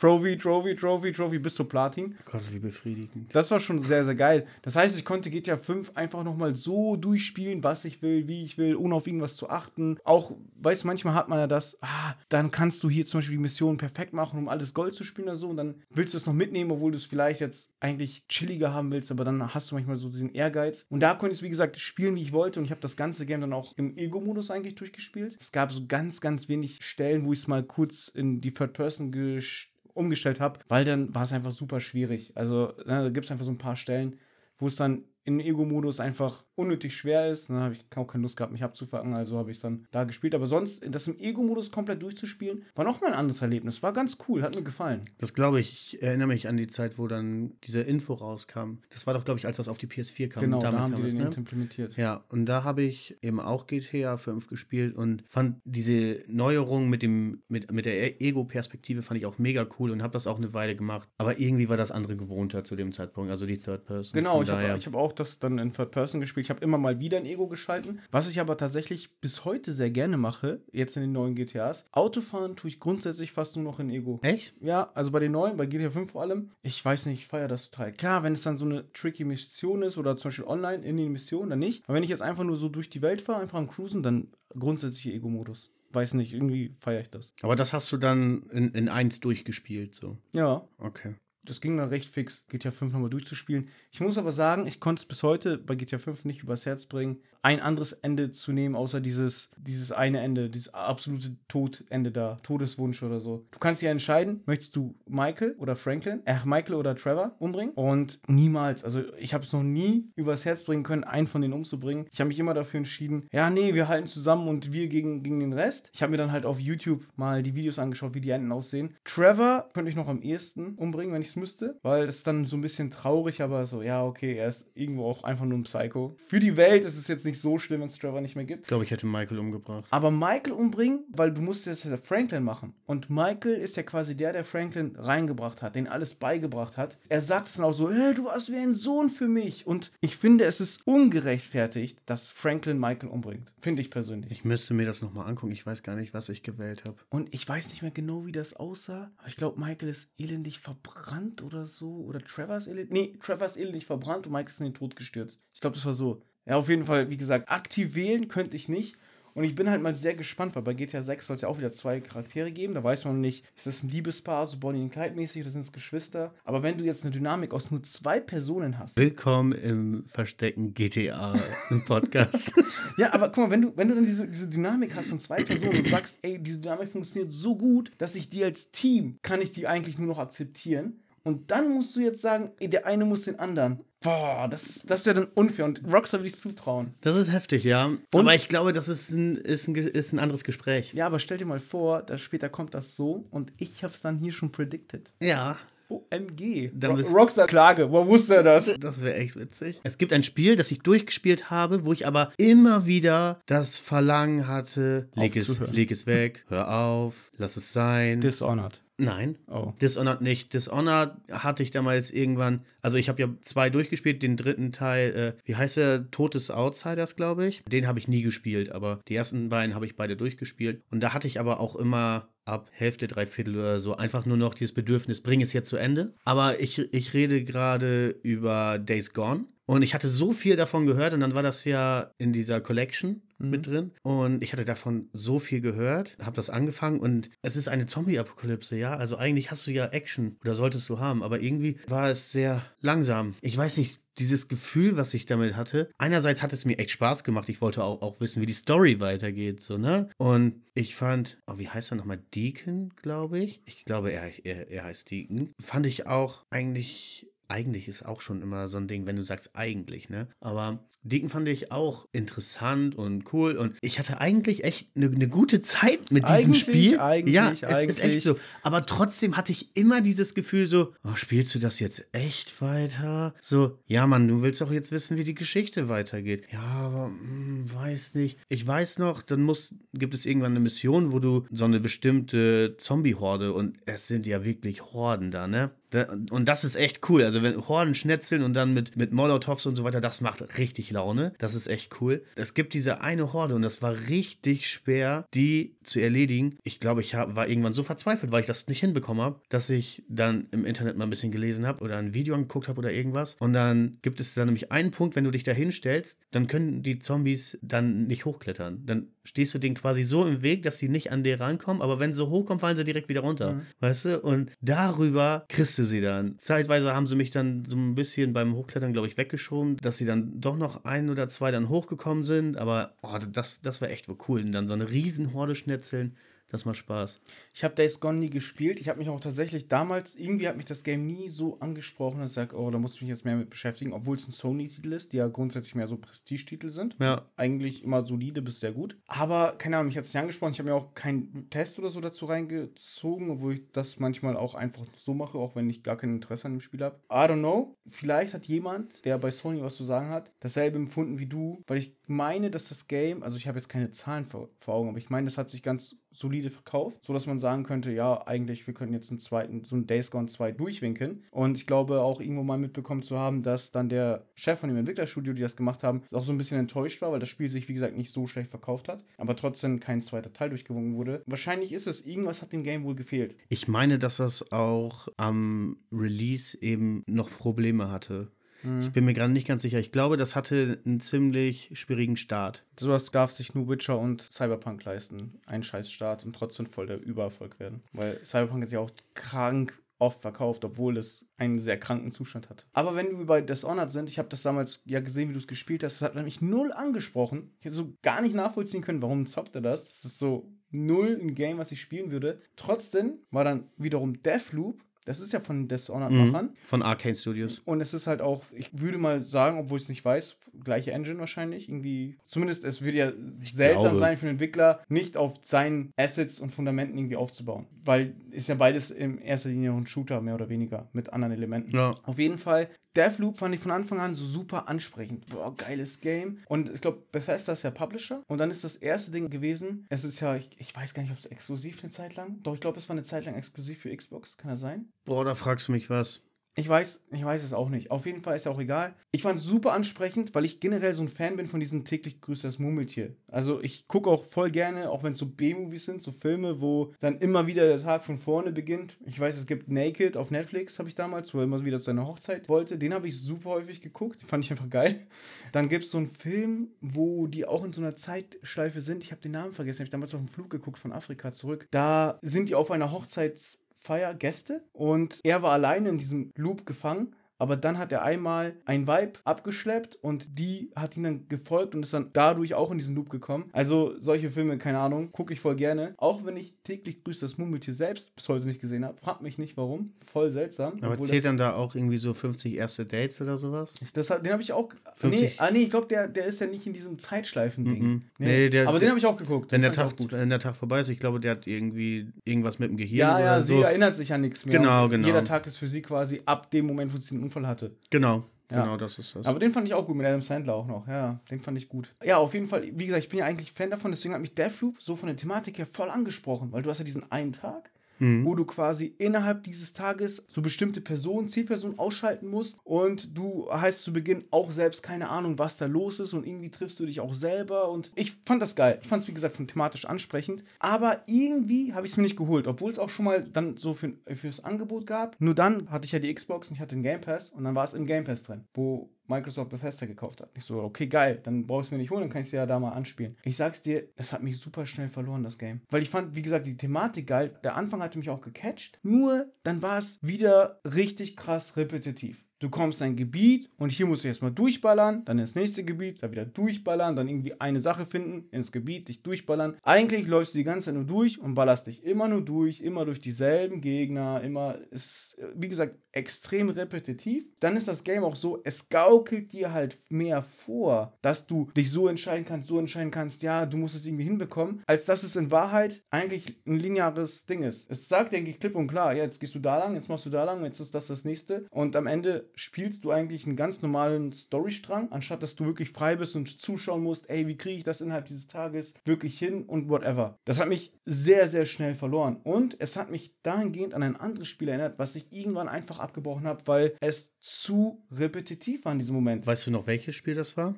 Trophy, Trophy, Trophy, Trophy bis zu Platin. Gott, wie befriedigend. Das war schon sehr, sehr geil. Das heißt, ich konnte GTA 5 einfach nochmal so durchspielen, was ich will, wie ich will, ohne auf irgendwas zu achten. Auch, weißt du, manchmal hat man ja das, ah, dann kannst du hier zum Beispiel die Mission perfekt machen, um alles Gold zu spielen oder so. Und dann willst du es noch mitnehmen, obwohl du es vielleicht jetzt eigentlich chilliger haben willst, aber dann hast du manchmal so diesen Ehrgeiz. Und da konnte ich es, wie gesagt, spielen, wie ich wollte. Und ich habe das ganze Game dann auch im Ego-Modus eigentlich durchgespielt. Es gab so ganz, ganz wenig Stellen, wo ich es mal kurz in die Third Person gestellt umgestellt habe, weil dann war es einfach super schwierig. Also ne, da gibt es einfach so ein paar Stellen, wo es dann in Ego-Modus einfach unnötig schwer ist. Dann habe ich auch keine Lust gehabt, mich abzufangen, also habe ich es dann da gespielt. Aber sonst, das im Ego-Modus komplett durchzuspielen, war noch mal ein anderes Erlebnis. War ganz cool, hat mir gefallen. Das glaube ich, ich erinnere mich an die Zeit, wo dann diese Info rauskam. Das war doch, glaube ich, als das auf die PS4 kam. Genau, da haben die es, den ne? implementiert. Ja, und da habe ich eben auch GTA 5 gespielt und fand diese Neuerung mit, dem, mit, mit der Ego-Perspektive fand ich auch mega cool und habe das auch eine Weile gemacht. Aber irgendwie war das andere gewohnter zu dem Zeitpunkt, also die Third Person. Genau, ich habe hab auch das dann in Third Person gespielt. Ich habe immer mal wieder ein Ego geschalten. Was ich aber tatsächlich bis heute sehr gerne mache, jetzt in den neuen GTAs, Autofahren tue ich grundsätzlich fast nur noch in Ego. Echt? Ja, also bei den neuen, bei GTA 5 vor allem, ich weiß nicht, ich feiere das total. Klar, wenn es dann so eine tricky Mission ist oder zum Beispiel online in den Missionen, dann nicht. Aber wenn ich jetzt einfach nur so durch die Welt fahre, einfach am Cruisen, dann grundsätzlich Ego-Modus. Weiß nicht, irgendwie feiere ich das. Aber das hast du dann in, in eins durchgespielt, so. Ja, Okay. Das ging dann recht fix, GTA 5 nochmal durchzuspielen. Ich muss aber sagen, ich konnte es bis heute bei GTA 5 nicht übers Herz bringen, ein anderes Ende zu nehmen, außer dieses, dieses eine Ende, dieses absolute Todende da, Todeswunsch oder so. Du kannst ja entscheiden, möchtest du Michael oder Franklin, äh, Michael oder Trevor umbringen? Und niemals, also ich habe es noch nie übers Herz bringen können, einen von denen umzubringen. Ich habe mich immer dafür entschieden, ja, nee, wir halten zusammen und wir gegen, gegen den Rest. Ich habe mir dann halt auf YouTube mal die Videos angeschaut, wie die Enden aussehen. Trevor könnte ich noch am ehesten umbringen, wenn ich es müsste, weil ist dann so ein bisschen traurig, aber so, ja, okay, er ist irgendwo auch einfach nur ein Psycho. Für die Welt ist es jetzt nicht so schlimm, wenn es Trevor nicht mehr gibt. Ich glaube, ich hätte Michael umgebracht. Aber Michael umbringen, weil du musst jetzt ja Franklin machen. Und Michael ist ja quasi der, der Franklin reingebracht hat, den alles beigebracht hat. Er sagt es dann auch so, hey, du warst wie ein Sohn für mich. Und ich finde, es ist ungerechtfertigt, dass Franklin Michael umbringt. Finde ich persönlich. Ich müsste mir das nochmal angucken. Ich weiß gar nicht, was ich gewählt habe. Und ich weiß nicht mehr genau, wie das aussah. Aber ich glaube, Michael ist elendig verbrannt oder so. Oder Trevor ist elendig. Nee, Trevor ist elendig verbrannt und Michael ist in den Tod gestürzt. Ich glaube, das war so. Ja, auf jeden Fall, wie gesagt, aktiv wählen könnte ich nicht. Und ich bin halt mal sehr gespannt, weil bei GTA 6 soll es ja auch wieder zwei Charaktere geben. Da weiß man noch nicht, ist das ein Liebespaar, so Bonnie und Clyde mäßig, oder sind es Geschwister? Aber wenn du jetzt eine Dynamik aus nur zwei Personen hast. Willkommen im Verstecken GTA Podcast. Ja, aber guck mal, wenn du, wenn du dann diese, diese Dynamik hast von zwei Personen und sagst, ey, diese Dynamik funktioniert so gut, dass ich die als Team, kann ich die eigentlich nur noch akzeptieren. Und dann musst du jetzt sagen, ey, der eine muss den anderen. Boah, das ist, das ist ja dann unfair. Und Rockstar würde ich zutrauen. Das ist heftig, ja. Aber ich glaube, das ist ein, ist ein, ist ein anderes Gespräch. Ja, aber stell dir mal vor, dass später kommt das so und ich hab's dann hier schon predicted. Ja. OMG. Dann Ro bist- Rockstar Klage, wo wusste er das? Das wäre echt witzig. Es gibt ein Spiel, das ich durchgespielt habe, wo ich aber immer wieder das Verlangen hatte, leg es, leg es weg, hör auf, lass es sein. Dishonored. Nein. Oh. Dishonored nicht. Dishonored hatte ich damals irgendwann, also ich habe ja zwei durchgespielt, den dritten Teil, äh, wie heißt der, Tod des Outsiders, glaube ich. Den habe ich nie gespielt, aber die ersten beiden habe ich beide durchgespielt. Und da hatte ich aber auch immer ab Hälfte, Dreiviertel oder so einfach nur noch dieses Bedürfnis, bring es jetzt zu Ende. Aber ich, ich rede gerade über Days Gone. Und ich hatte so viel davon gehört und dann war das ja in dieser Collection Mhm. mit drin. Und ich hatte davon so viel gehört, habe das angefangen und es ist eine Zombie-Apokalypse, ja. Also eigentlich hast du ja Action oder solltest du haben, aber irgendwie war es sehr langsam. Ich weiß nicht, dieses Gefühl, was ich damit hatte. Einerseits hat es mir echt Spaß gemacht. Ich wollte auch, auch wissen, wie die Story weitergeht, so, ne? Und ich fand, oh, wie heißt er nochmal? Deacon, glaube ich. Ich glaube, er, er, er heißt Deacon. Fand ich auch eigentlich eigentlich ist auch schon immer so ein Ding, wenn du sagst eigentlich, ne? Aber Deacon fand ich auch interessant und cool und ich hatte eigentlich echt eine ne gute Zeit mit diesem Eigentlich, Spiel. eigentlich, ja, es ist eigentlich. echt so. Aber trotzdem hatte ich immer dieses Gefühl so, oh, spielst du das jetzt echt weiter? So, ja, Mann, du willst doch jetzt wissen, wie die Geschichte weitergeht. Ja, aber hm, weiß nicht. Ich weiß noch, dann muss, gibt es irgendwann eine Mission, wo du so eine bestimmte Zombie-Horde und es sind ja wirklich Horden da, ne? Da, und das ist echt cool. Also, wenn Horden schnetzeln und dann mit, mit Molotovs und so weiter, das macht richtig Laune. Das ist echt cool. Es gibt diese eine Horde und das war richtig schwer, die zu erledigen. Ich glaube, ich hab, war irgendwann so verzweifelt, weil ich das nicht hinbekommen habe, dass ich dann im Internet mal ein bisschen gelesen habe oder ein Video angeguckt habe oder irgendwas. Und dann gibt es da nämlich einen Punkt, wenn du dich da hinstellst, dann können die Zombies dann nicht hochklettern. Dann stehst du denen quasi so im Weg, dass sie nicht an dir rankommen. Aber wenn sie hochkommen, fallen sie direkt wieder runter. Mhm. Weißt du? Und darüber kriegst du sie dann. Zeitweise haben sie mich dann so ein bisschen beim Hochklettern, glaube ich, weggeschoben, dass sie dann doch noch ein oder zwei dann hochgekommen sind. Aber oh, das, das war echt wohl cool. Und dann so eine Riesenhorde schnetzeln. Das macht Spaß. Ich habe Days Gone nie gespielt. Ich habe mich auch tatsächlich damals, irgendwie hat mich das Game nie so angesprochen, dass ich sage, oh, da muss ich mich jetzt mehr mit beschäftigen, obwohl es ein Sony-Titel ist, die ja grundsätzlich mehr so Prestigetitel sind. Ja. Eigentlich immer solide bis sehr gut. Aber keine Ahnung, mich hat es nicht angesprochen. Ich habe mir auch keinen Test oder so dazu reingezogen, obwohl ich das manchmal auch einfach so mache, auch wenn ich gar kein Interesse an dem Spiel habe. I don't know. Vielleicht hat jemand, der bei Sony was zu sagen hat, dasselbe empfunden wie du, weil ich meine, dass das Game, also ich habe jetzt keine Zahlen vor, vor Augen, aber ich meine, das hat sich ganz solide verkauft, so dass man sagen könnte, ja, eigentlich wir könnten jetzt einen zweiten, so einen Days Gone 2 durchwinkeln. Und ich glaube auch irgendwo mal mitbekommen zu haben, dass dann der Chef von dem Entwicklerstudio, die das gemacht haben, auch so ein bisschen enttäuscht war, weil das Spiel sich, wie gesagt, nicht so schlecht verkauft hat, aber trotzdem kein zweiter Teil durchgewunken wurde. Wahrscheinlich ist es, irgendwas hat dem Game wohl gefehlt. Ich meine, dass das auch am Release eben noch Probleme hatte. Ich bin mir gerade nicht ganz sicher. Ich glaube, das hatte einen ziemlich schwierigen Start. Sowas darf sich nur Witcher und Cyberpunk leisten. Ein Scheißstart und trotzdem voll der Übererfolg werden. Weil Cyberpunk ist ja auch krank oft verkauft, obwohl es einen sehr kranken Zustand hat. Aber wenn wir bei Dishonored sind, ich habe das damals ja gesehen, wie du es gespielt hast, das hat mich null angesprochen. Ich hätte so gar nicht nachvollziehen können, warum zockt er das. Das ist so null ein Game, was ich spielen würde. Trotzdem war dann wiederum Deathloop. Das ist ja von Dishonored-Machern. Von Arcane Studios. Und es ist halt auch, ich würde mal sagen, obwohl ich es nicht weiß, gleiche Engine wahrscheinlich. Irgendwie, zumindest es würde ja seltsam glaube. sein für einen Entwickler, nicht auf seinen Assets und Fundamenten irgendwie aufzubauen. Weil ist ja beides in erster Linie noch ein Shooter, mehr oder weniger, mit anderen Elementen. Ja. Auf jeden Fall, Deathloop fand ich von Anfang an so super ansprechend. Boah, geiles Game. Und ich glaube, Bethesda ist ja Publisher. Und dann ist das erste Ding gewesen, es ist ja, ich, ich weiß gar nicht, ob es exklusiv eine Zeit lang, doch ich glaube, es war eine Zeit lang exklusiv für Xbox, kann das sein? Boah, da fragst du mich was. Ich weiß, ich weiß es auch nicht. Auf jeden Fall ist ja auch egal. Ich fand es super ansprechend, weil ich generell so ein Fan bin von diesen täglich grüßt das Murmeltier. Also ich gucke auch voll gerne, auch wenn es so B-Movies sind, so Filme, wo dann immer wieder der Tag von vorne beginnt. Ich weiß, es gibt Naked auf Netflix, habe ich damals, wo er immer wieder zu seiner Hochzeit wollte. Den habe ich super häufig geguckt. Fand ich einfach geil. Dann gibt es so einen Film, wo die auch in so einer Zeitschleife sind. Ich habe den Namen vergessen. Habe ich damals auf dem Flug geguckt von Afrika zurück. Da sind die auf einer Hochzeits Feier Gäste und er war alleine in diesem Loop gefangen. Aber dann hat er einmal ein Vibe abgeschleppt und die hat ihn dann gefolgt und ist dann dadurch auch in diesen Loop gekommen. Also solche Filme, keine Ahnung, gucke ich voll gerne. Auch wenn ich täglich grüßt das Murmeltier selbst bis heute nicht gesehen habe. Fragt mich nicht warum. Voll seltsam. Aber zählt dann da auch irgendwie so 50 erste Dates oder sowas? das, hat- den habe ich auch. 50? Nee, ah, nee, ich glaube, der, der ist ja nicht in diesem Zeitschleifen-Ding. Mhm. Nee, Nee, der- aber den habe ich auch geguckt. Wenn der, Tag, wenn der Tag vorbei ist, ich glaube, der hat irgendwie irgendwas mit dem Gehirn Ja, oder ja, so. sie erinnert sich an nichts mehr. Genau, genau. Jeder Tag ist für sie quasi ab dem Moment, wo sie den Unfall hatte. Genau, Ja. genau, das ist das. Aber den fand ich auch gut mit Adam Sandler auch noch. Ja, den fand ich gut. Ja, auf jeden Fall, wie gesagt, ich bin ja eigentlich Fan davon, deswegen hat mich Deathloop so von der Thematik her voll angesprochen, weil du hast ja diesen einen Tag, Mhm. wo du quasi innerhalb dieses Tages so bestimmte Personen, Zielpersonen ausschalten musst und du heißt zu Beginn auch selbst keine Ahnung, was da los ist und irgendwie triffst du dich auch selber und ich fand das geil. Ich fand es, wie gesagt, von thematisch ansprechend, aber irgendwie habe ich es mir nicht geholt, obwohl es auch schon mal dann so für, fürs Angebot gab. Nur dann hatte ich ja die Xbox und ich hatte den Game Pass und dann war es im Game Pass drin, wo Microsoft Bethesda gekauft hat. Ich so, okay, geil, dann brauchst du mir nicht holen, dann kann ich es ja da mal anspielen. Ich sag's dir, es hat mich super schnell verloren, das Game. Weil ich fand, wie gesagt, die Thematik geil. Der Anfang hatte mich auch gecatcht. Nur dann war es wieder richtig krass repetitiv. Du kommst in ein Gebiet und hier musst du erstmal durchballern, dann ins nächste Gebiet, da wieder durchballern, dann irgendwie eine Sache finden, ins Gebiet, dich durchballern. Eigentlich läufst du die ganze Zeit nur durch und ballerst dich immer nur durch, immer durch dieselben Gegner, immer ist, wie gesagt, extrem repetitiv. Dann ist das Game auch so, es gaukelt dir halt mehr vor, dass du dich so entscheiden kannst, so entscheiden kannst, ja, du musst es irgendwie hinbekommen, als dass es in Wahrheit eigentlich ein lineares Ding ist. Es sagt, denke ich, klipp und klar, jetzt gehst du da lang, jetzt machst du da lang, jetzt ist das das nächste und am Ende spielst du eigentlich einen ganz normalen Storystrang, anstatt dass du wirklich frei bist und zuschauen musst, ey, wie kriege ich das innerhalb dieses Tages wirklich hin und whatever. Das hat mich sehr, sehr schnell verloren. Und es hat mich dahingehend an ein anderes Spiel erinnert, was ich irgendwann einfach abgebrochen habe, weil es zu repetitiv war in diesem Moment. Weißt du noch, welches Spiel das war?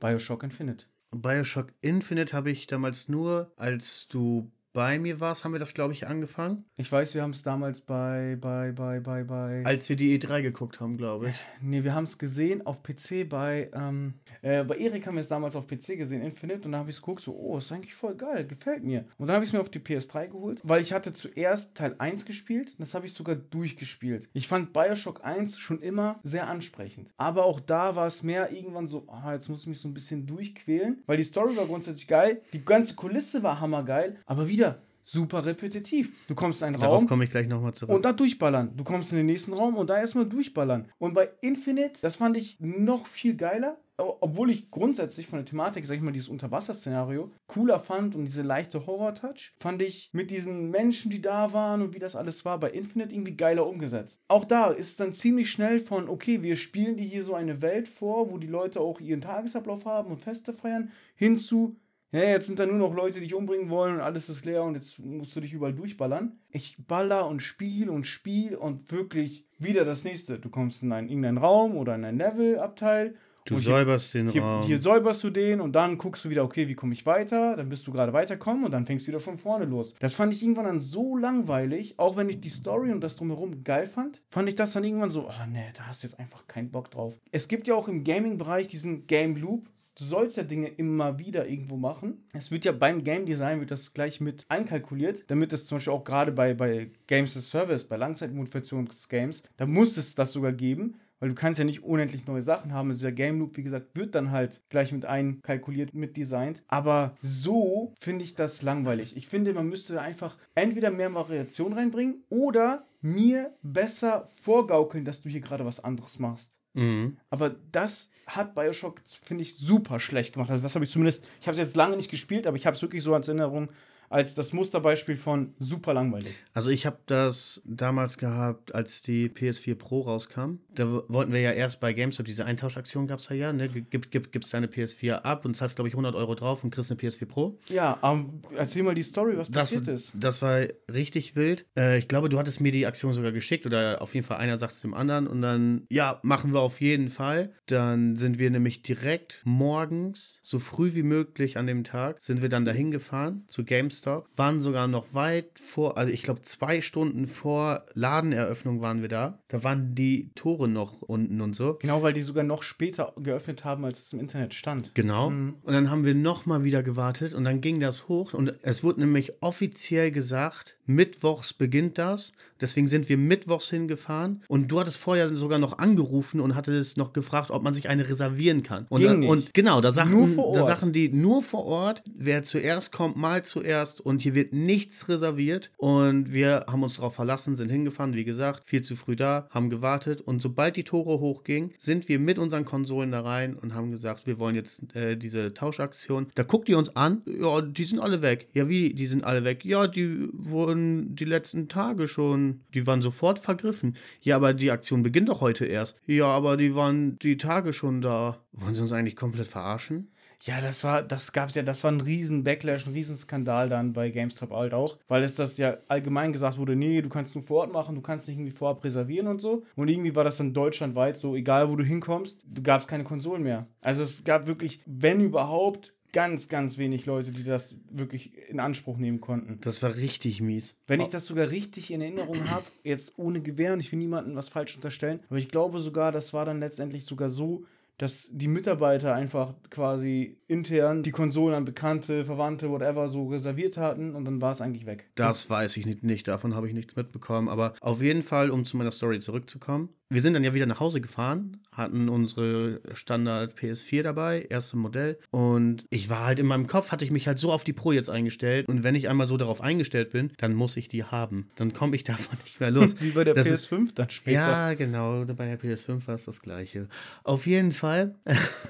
Bioshock Infinite. Bioshock Infinite habe ich damals nur, als du bei mir warst, haben wir das, glaube ich, angefangen. Ich weiß, wir haben es damals bei, bei, bei, bei, bei. Als wir die E3 geguckt haben, glaube ich. Nee, wir haben es gesehen auf PC bei, ähm, äh, bei Erik haben wir es damals auf PC gesehen, Infinite, und da habe ich es geguckt, so, oh, ist eigentlich voll geil, gefällt mir. Und dann habe ich es mir auf die PS3 geholt, weil ich hatte zuerst Teil 1 gespielt, das habe ich sogar durchgespielt. Ich fand Bioshock 1 schon immer sehr ansprechend. Aber auch da war es mehr irgendwann so, ah, jetzt muss ich mich so ein bisschen durchquälen, weil die Story war grundsätzlich geil, die ganze Kulisse war hammergeil, aber wieder super repetitiv. Du kommst in einen Darauf Raum komme ich gleich nochmal zurück. und da durchballern. Du kommst in den nächsten Raum und da erstmal durchballern. Und bei Infinite, das fand ich noch viel geiler, obwohl ich grundsätzlich von der Thematik, sag ich mal, dieses Unterwasser-Szenario cooler fand und diese leichte Horror-Touch, fand ich mit diesen Menschen, die da waren und wie das alles war, bei Infinite irgendwie geiler umgesetzt. Auch da ist es dann ziemlich schnell von, okay, wir spielen dir hier so eine Welt vor, wo die Leute auch ihren Tagesablauf haben und Feste feiern, hinzu, ja, jetzt sind da nur noch Leute, die dich umbringen wollen und alles ist leer und jetzt musst du dich überall durchballern. Ich baller und spiel und spiel und wirklich wieder das nächste. Du kommst in einen, irgendeinen Raum oder in ein Levelabteil. du und hier- säuberst den Hier, Raum. hier säuberst du den und dann guckst du wieder, okay, wie komme ich weiter? Dann bist du gerade weiterkommen und dann fängst du wieder von vorne los. Das fand ich irgendwann dann so langweilig, auch wenn ich die Story und das drumherum geil fand, fand ich das dann irgendwann so, oh nee, da hast du jetzt einfach keinen Bock drauf. Es gibt ja auch im Gaming-Bereich diesen Game Loop. Du sollst ja Dinge immer wieder irgendwo machen. Es wird ja beim Game Design wird das gleich mit einkalkuliert, damit es zum Beispiel auch gerade bei, bei Games as Service, bei Langzeitmotivationsgames, da muss es das sogar geben, weil du kannst ja nicht unendlich neue Sachen haben. Also der Game Loop, wie gesagt, wird dann halt gleich mit einkalkuliert, mit designt. Aber so finde ich das langweilig. Ich finde, man müsste einfach entweder mehr Variation reinbringen oder mir besser vorgaukeln, dass du hier gerade was anderes machst. Mhm. Aber das hat Bioshock, finde ich, super schlecht gemacht. Also das habe ich zumindest, ich habe es jetzt lange nicht gespielt, aber ich habe es wirklich so als Erinnerung, als das Musterbeispiel von super langweilig. Also ich habe das damals gehabt, als die PS4 Pro rauskam. Da wollten wir ja erst bei GameStop, diese Eintauschaktion gab es ja, ja, ne? Gib, gib, gibst deine PS4 ab und zahlst, glaube ich, 100 Euro drauf und kriegst eine PS4 Pro. Ja, aber erzähl mal die Story, was Das, passiert ist. das war richtig wild. Äh, ich glaube, du hattest mir die Aktion sogar geschickt oder auf jeden Fall einer sagt es dem anderen und dann, ja, machen wir auf jeden Fall. Dann sind wir nämlich direkt morgens, so früh wie möglich an dem Tag, sind wir dann dahin gefahren zu GameStop, waren sogar noch weit vor, also ich glaube zwei Stunden vor Ladeneröffnung waren wir da. Da waren die Tore noch unten und so. Genau, weil die sogar noch später geöffnet haben, als es im Internet stand. Genau. Und dann haben wir nochmal wieder gewartet und dann ging das hoch und es wurde nämlich offiziell gesagt, mittwochs beginnt das. Deswegen sind wir mittwochs hingefahren und du hattest vorher sogar noch angerufen und hattest noch gefragt, ob man sich eine reservieren kann. Und, da, und genau, da sagten, Nur vor da sagten die nur vor Ort, wer zuerst kommt, mal zuerst und hier wird nichts reserviert und wir haben uns darauf verlassen, sind hingefahren, wie gesagt, viel zu früh da, haben gewartet und sobald die Tore hochgingen, sind wir mit unseren Konsolen da rein und haben gesagt, wir wollen jetzt äh, diese Tauschaktion. Da guckt ihr uns an, ja, die sind alle weg. Ja, wie, die sind alle weg? Ja, die wurden die letzten Tage schon, die waren sofort vergriffen. Ja, aber die Aktion beginnt doch heute erst. Ja, aber die waren die Tage schon da. Wollen sie uns eigentlich komplett verarschen? Ja, das war, das gab's ja, das war ein riesen Backlash, ein riesen Skandal dann bei GameStop halt auch, weil es das ja allgemein gesagt wurde, nee, du kannst nur vor Ort machen, du kannst nicht irgendwie vorab reservieren und so. Und irgendwie war das dann deutschlandweit so, egal wo du hinkommst, du gab's keine Konsolen mehr. Also es gab wirklich, wenn überhaupt, ganz, ganz wenig Leute, die das wirklich in Anspruch nehmen konnten. Das war richtig mies. Wenn ich das sogar richtig in Erinnerung habe, jetzt ohne Gewehr und ich will niemandem was falsch unterstellen, aber ich glaube sogar, das war dann letztendlich sogar so, dass die Mitarbeiter einfach quasi intern die Konsolen an Bekannte, Verwandte, whatever so reserviert hatten und dann war es eigentlich weg. Das weiß ich nicht, nicht. davon habe ich nichts mitbekommen. Aber auf jeden Fall, um zu meiner Story zurückzukommen. Wir sind dann ja wieder nach Hause gefahren, hatten unsere Standard PS4 dabei, erste Modell. Und ich war halt in meinem Kopf, hatte ich mich halt so auf die Pro jetzt eingestellt. Und wenn ich einmal so darauf eingestellt bin, dann muss ich die haben. Dann komme ich davon nicht mehr los. Wie bei der Das PS5 ist- dann später. Ja, genau. Bei der PS5 war es das gleiche. Auf jeden Fall.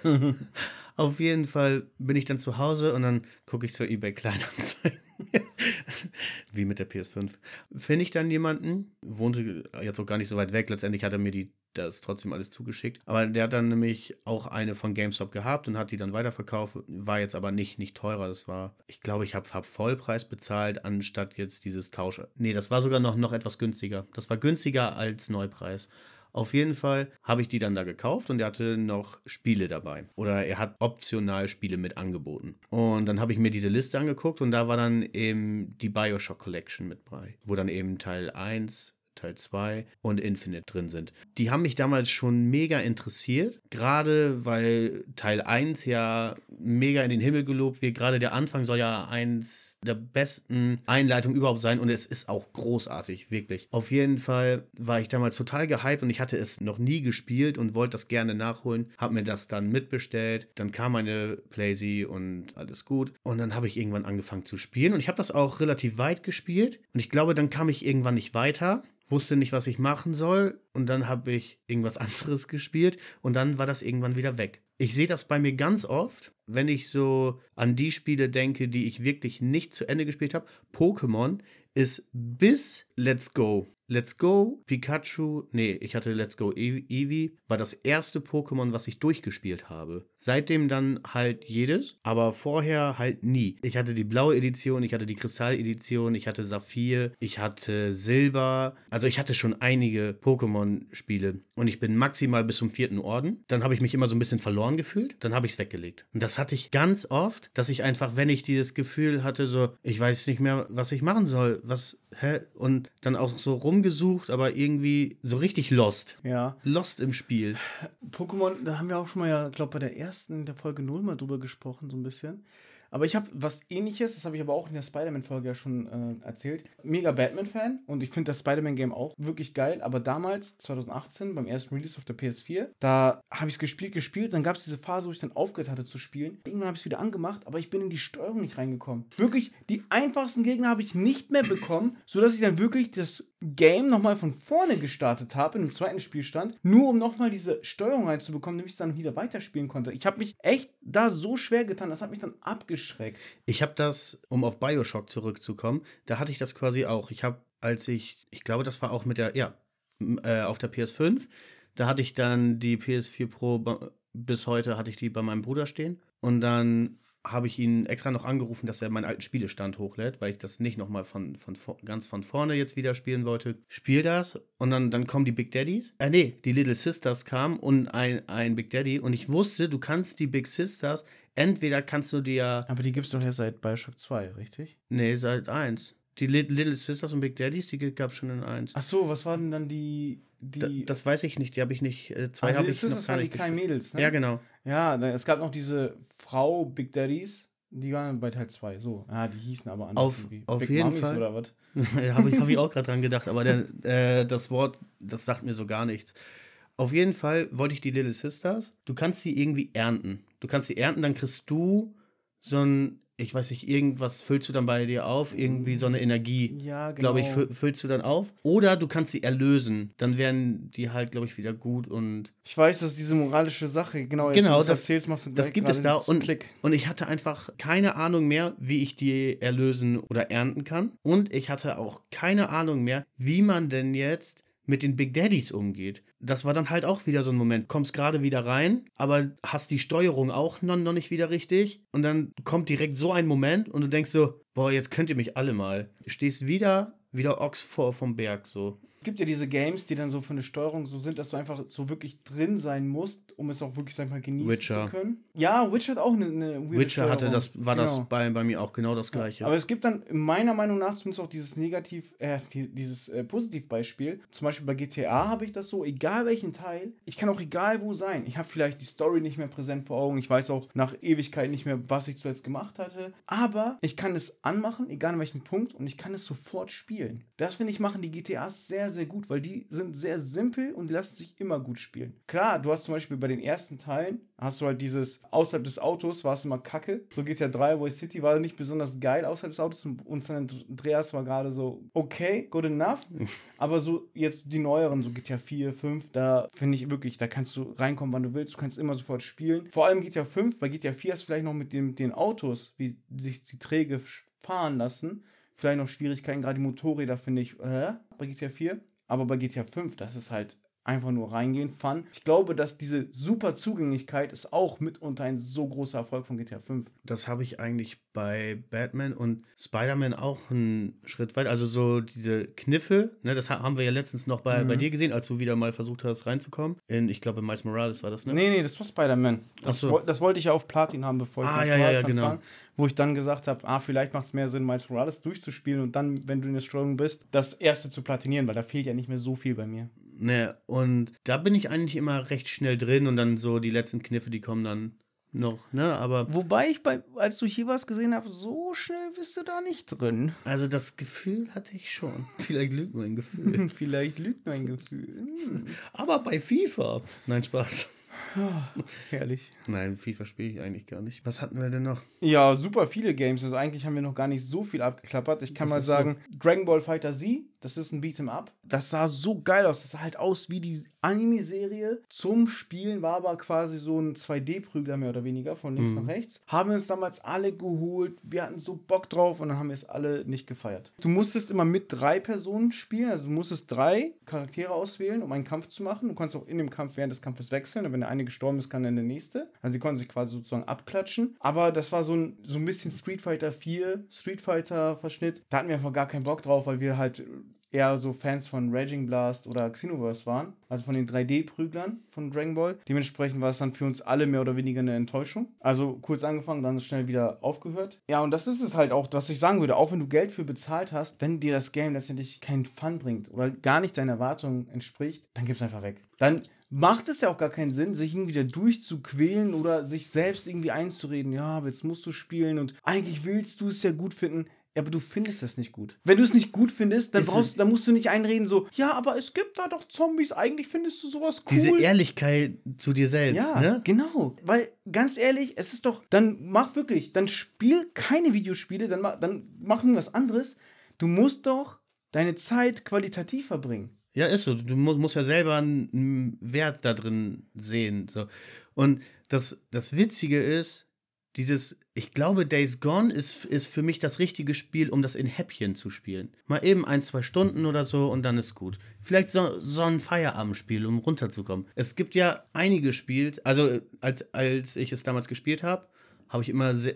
auf jeden Fall bin ich dann zu Hause und dann gucke ich zur eBay Kleinanzeigen. Wie mit der PS5. Finde ich dann jemanden, wohnte jetzt auch gar nicht so weit weg. Letztendlich hat er mir die, das trotzdem alles zugeschickt. Aber der hat dann nämlich auch eine von GameStop gehabt und hat die dann weiterverkauft. War jetzt aber nicht, nicht teurer. Das war, ich glaube, ich habe hab Vollpreis bezahlt, anstatt jetzt dieses Tausch. Nee, das war sogar noch, noch etwas günstiger. Das war günstiger als Neupreis. Auf jeden Fall habe ich die dann da gekauft und er hatte noch Spiele dabei. Oder er hat optional Spiele mit angeboten. Und dann habe ich mir diese Liste angeguckt und da war dann eben die Bioshock Collection mit bei, wo dann eben Teil 1, Teil 2 und Infinite drin sind. Die haben mich damals schon mega interessiert, gerade weil Teil 1 ja mega in den Himmel gelobt wird. Gerade der Anfang soll ja eins der besten Einleitungen überhaupt sein und es ist auch großartig, wirklich. Auf jeden Fall war ich damals total gehypt und ich hatte es noch nie gespielt und wollte das gerne nachholen. Hab mir das dann mitbestellt. Dann kam meine Playsee und alles gut. Und dann habe ich irgendwann angefangen zu spielen und ich habe das auch relativ weit gespielt. Und ich glaube, dann kam ich irgendwann nicht weiter wusste nicht, was ich machen soll und dann habe ich irgendwas anderes gespielt und dann war das irgendwann wieder weg. Ich sehe das bei mir ganz oft, wenn ich so an die Spiele denke, die ich wirklich nicht zu Ende gespielt habe. Pokémon ist bis Let's Go. Let's Go, Pikachu, nee, ich hatte Let's Go Ev- Eevee, war das erste Pokémon, was ich durchgespielt habe. Seitdem dann halt jedes, aber vorher halt nie. Ich hatte die blaue Edition, ich hatte die Kristall-Edition, ich hatte Saphir, ich hatte Silber. Also ich hatte schon einige Pokémon-Spiele und ich bin maximal bis zum vierten Orden. Dann habe ich mich immer so ein bisschen verloren gefühlt, dann habe ich es weggelegt. Und das hatte ich ganz oft, dass ich einfach, wenn ich dieses Gefühl hatte, so, ich weiß nicht mehr, was ich machen soll, was, hä? Und dann auch so rumgesucht, aber irgendwie so richtig lost. Ja. Lost im Spiel. Pokémon, da haben wir auch schon mal ja, glaube bei der ersten, der Folge 0 mal drüber gesprochen, so ein bisschen. Aber ich habe was ähnliches, das habe ich aber auch in der Spider-Man-Folge ja schon äh, erzählt. Mega Batman-Fan und ich finde das Spider-Man-Game auch wirklich geil. Aber damals, 2018, beim ersten Release auf der PS4, da habe ich es gespielt, gespielt. Dann gab es diese Phase, wo ich dann aufgehört hatte zu spielen. Irgendwann habe ich es wieder angemacht, aber ich bin in die Steuerung nicht reingekommen. Wirklich, die einfachsten Gegner habe ich nicht mehr bekommen, sodass ich dann wirklich das Game nochmal von vorne gestartet habe, in dem zweiten Spielstand, nur um nochmal diese Steuerung reinzubekommen, damit ich dann wieder weiterspielen konnte. Ich habe mich echt da so schwer getan, das hat mich dann abgeschreckt. Ich habe das, um auf Bioshock zurückzukommen, da hatte ich das quasi auch. Ich habe, als ich, ich glaube, das war auch mit der, ja, äh, auf der PS5, da hatte ich dann die PS4 Pro, bis heute hatte ich die bei meinem Bruder stehen. Und dann habe ich ihn extra noch angerufen, dass er meinen alten Spielestand hochlädt, weil ich das nicht nochmal von, von, vor- ganz von vorne jetzt wieder spielen wollte. Spiel das und dann, dann kommen die Big Daddies. Äh, nee, die Little Sisters kamen und ein, ein Big Daddy. Und ich wusste, du kannst die Big Sisters, entweder kannst du dir Aber die gibt es doch ja seit Bioshock 2, richtig? Nee, seit 1. Die Li- Little Sisters und Big Daddies, die gab es schon in 1. Ach so, was waren denn dann die. Da, die das weiß ich nicht, die habe ich nicht. Äh, zwei Also habe ich noch Sisters gar waren die nicht kleinen. Mädels, ne? Ja, genau. Ja, da- es gab noch diese Frau Big Daddies, die waren bei Teil 2. So, ja, die hießen aber anders. Auf- irgendwie. auf Big jeden Mummies Fall. Oder was? habe ich, hab ich auch gerade dran gedacht, aber der, äh, das Wort, das sagt mir so gar nichts. Auf jeden Fall wollte ich die Little Sisters. Du kannst sie irgendwie ernten. Du kannst sie ernten, dann kriegst du so ein, ich weiß nicht, irgendwas füllst du dann bei dir auf, irgendwie so eine Energie. Ja, genau. glaube ich, fü- füllst du dann auf. Oder du kannst sie erlösen. Dann werden die halt, glaube ich, wieder gut und Ich weiß, dass diese moralische Sache, genau, jetzt, Genau, das- erzählst, machst du das gibt es da und, Klick. und ich hatte einfach keine Ahnung mehr, wie ich die erlösen oder ernten kann. Und ich hatte auch keine Ahnung mehr, wie man denn jetzt mit den Big Daddies umgeht. Das war dann halt auch wieder so ein Moment. Kommst gerade wieder rein, aber hast die Steuerung auch noch, noch nicht wieder richtig. Und dann kommt direkt so ein Moment und du denkst so, boah, jetzt könnt ihr mich alle mal. Stehst wieder, wieder Ochs vor vom Berg so. Es gibt ja diese Games, die dann so von der Steuerung so sind, dass du einfach so wirklich drin sein musst, um es auch wirklich, sag ich mal, genießen Witcher. zu können. Ja, Witcher hat auch eine, eine Witcher hatte das, war das Genau. bei, bei mir auch genau das gleiche. Aber es gibt dann meiner Meinung nach zumindest auch dieses Negativ, äh, die- dieses äh, Positivbeispiel. Zum Beispiel bei GTA habe ich das so, egal welchen Teil, ich kann auch egal wo sein. Ich habe vielleicht die Story nicht mehr präsent vor Augen. Ich weiß auch nach Ewigkeit nicht mehr, was ich zuletzt gemacht hatte. Aber ich kann es anmachen, egal an welchem Punkt, und ich kann es sofort spielen. Das finde ich machen die GTAs sehr, sehr gut, weil die sind sehr simpel und lassen sich immer gut spielen. Klar, du hast zum Beispiel bei den ersten Teilen, hast du halt dieses, außerhalb des Autos war es immer kacke. So GTA 3, Voice City war nicht besonders geil außerhalb des Autos und San Andreas war gerade so okay, good enough. Aber so jetzt die neueren, so GTA 4, 5, da finde ich wirklich, da kannst du reinkommen, wann du willst, du kannst immer sofort spielen. Vor allem GTA 5, bei GTA 4 hast du vielleicht noch mit dem, den Autos, wie sich die Träge fahren lassen, vielleicht noch Schwierigkeiten, gerade die Motorräder finde ich, äh, bei GTA 4. Aber bei GTA 5, das ist halt einfach nur reingehen, Fun. Ich glaube, dass diese super Zugänglichkeit ist auch mitunter ein so großer Erfolg von GTA 5. das habe ich eigentlich bei Batman und Spider-Man auch einen Schritt weit. Also so diese Kniffe, ne, das ha- haben wir ja letztens noch bei, Mhm. bei dir gesehen, als du wieder mal versucht hast reinzukommen. In, ich glaube, Miles Morales war das, ne? Nee, nee, das war Spider-Man. Das, so. das wollte ich ja auf Platin haben, bevor ich Ah, ja, ja, ja, genau. anfang, Wo ich dann gesagt habe, ah, vielleicht macht es mehr Sinn, Miles Morales durchzuspielen und dann, wenn du in der Steuerung bist, das erste zu platinieren, weil da fehlt ja nicht mehr so viel bei mir. Ne, und da bin ich eigentlich immer recht schnell drin und dann so die letzten Kniffe, die kommen dann noch, ne? Aber Wobei ich, bei, als du hier was gesehen habe, so schnell bist du da nicht drin. also das Gefühl hatte ich schon. Vielleicht lügt mein Gefühl. Vielleicht lügt mein Gefühl. Aber bei FIFA. Nein, Spaß. herrlich. Nein, FIFA spiele ich eigentlich gar nicht. Was hatten wir denn noch? Ja, super viele Games. Also eigentlich haben wir noch gar nicht so viel abgeklappert. Ich kann Das mal ist so. sagen, Dragon Ball Fighter Z, das ist ein Beat'em Up. Das sah so geil aus. Das sah halt aus wie die Anime-Serie. Zum Spielen war aber quasi so ein 2D-Prügler mehr oder weniger, von links Mhm. nach rechts. Haben wir uns damals alle geholt. Wir hatten so Bock drauf und dann haben wir es alle nicht gefeiert. Du musstest immer mit drei Personen spielen. Also du musstest drei Charaktere auswählen, um einen Kampf zu machen. Du kannst auch in dem Kampf während des Kampfes wechseln. Und wenn der eine gestorben ist, kann dann der nächste. Also die konnten sich quasi sozusagen abklatschen. Aber das war so ein, so ein bisschen Street Fighter 4, Street Fighter Verschnitt. Da hatten wir einfach gar keinen Bock drauf, weil wir halt eher so Fans von Raging Blast oder Xenoverse waren. Also von den 3D-Prüglern von Dragon Ball. Dementsprechend war es dann für uns alle mehr oder weniger eine Enttäuschung. Also kurz angefangen, dann schnell wieder aufgehört. Ja, und das ist es halt auch, was ich sagen würde. Auch wenn du Geld für bezahlt hast, wenn dir das Game letztendlich keinen Fun bringt oder gar nicht deinen Erwartungen entspricht, dann gib's einfach weg. Dann macht es ja auch gar keinen Sinn, sich irgendwie da durchzuquälen oder sich selbst irgendwie einzureden, ja, aber jetzt musst du spielen und eigentlich willst du es ja gut finden. Ja, aber du findest das nicht gut. Wenn du es nicht gut findest, dann, brauchst, dann musst du nicht einreden, so, ja, aber es gibt da doch Zombies, eigentlich findest du sowas cool. Diese Ehrlichkeit zu dir selbst, Ja, ne? genau. Weil, ganz ehrlich, es ist doch, dann mach wirklich, dann spiel keine Videospiele, dann, dann mach was anderes. Du musst doch deine Zeit qualitativ verbringen. Ja, ist so. Du mu musst ja selber einen einen Wert da drin sehen. So. Und das, das Witzige ist, dieses, ich glaube, Days Gone ist, ist für mich das richtige Spiel, um das in Häppchen zu spielen. Mal eben ein, zwei Stunden oder so und dann ist gut. Vielleicht so, so ein Feierabendspiel, um runterzukommen. Es gibt ja einige Spiele, also äh, als, als ich es damals gespielt habe, habe ich immer sehr,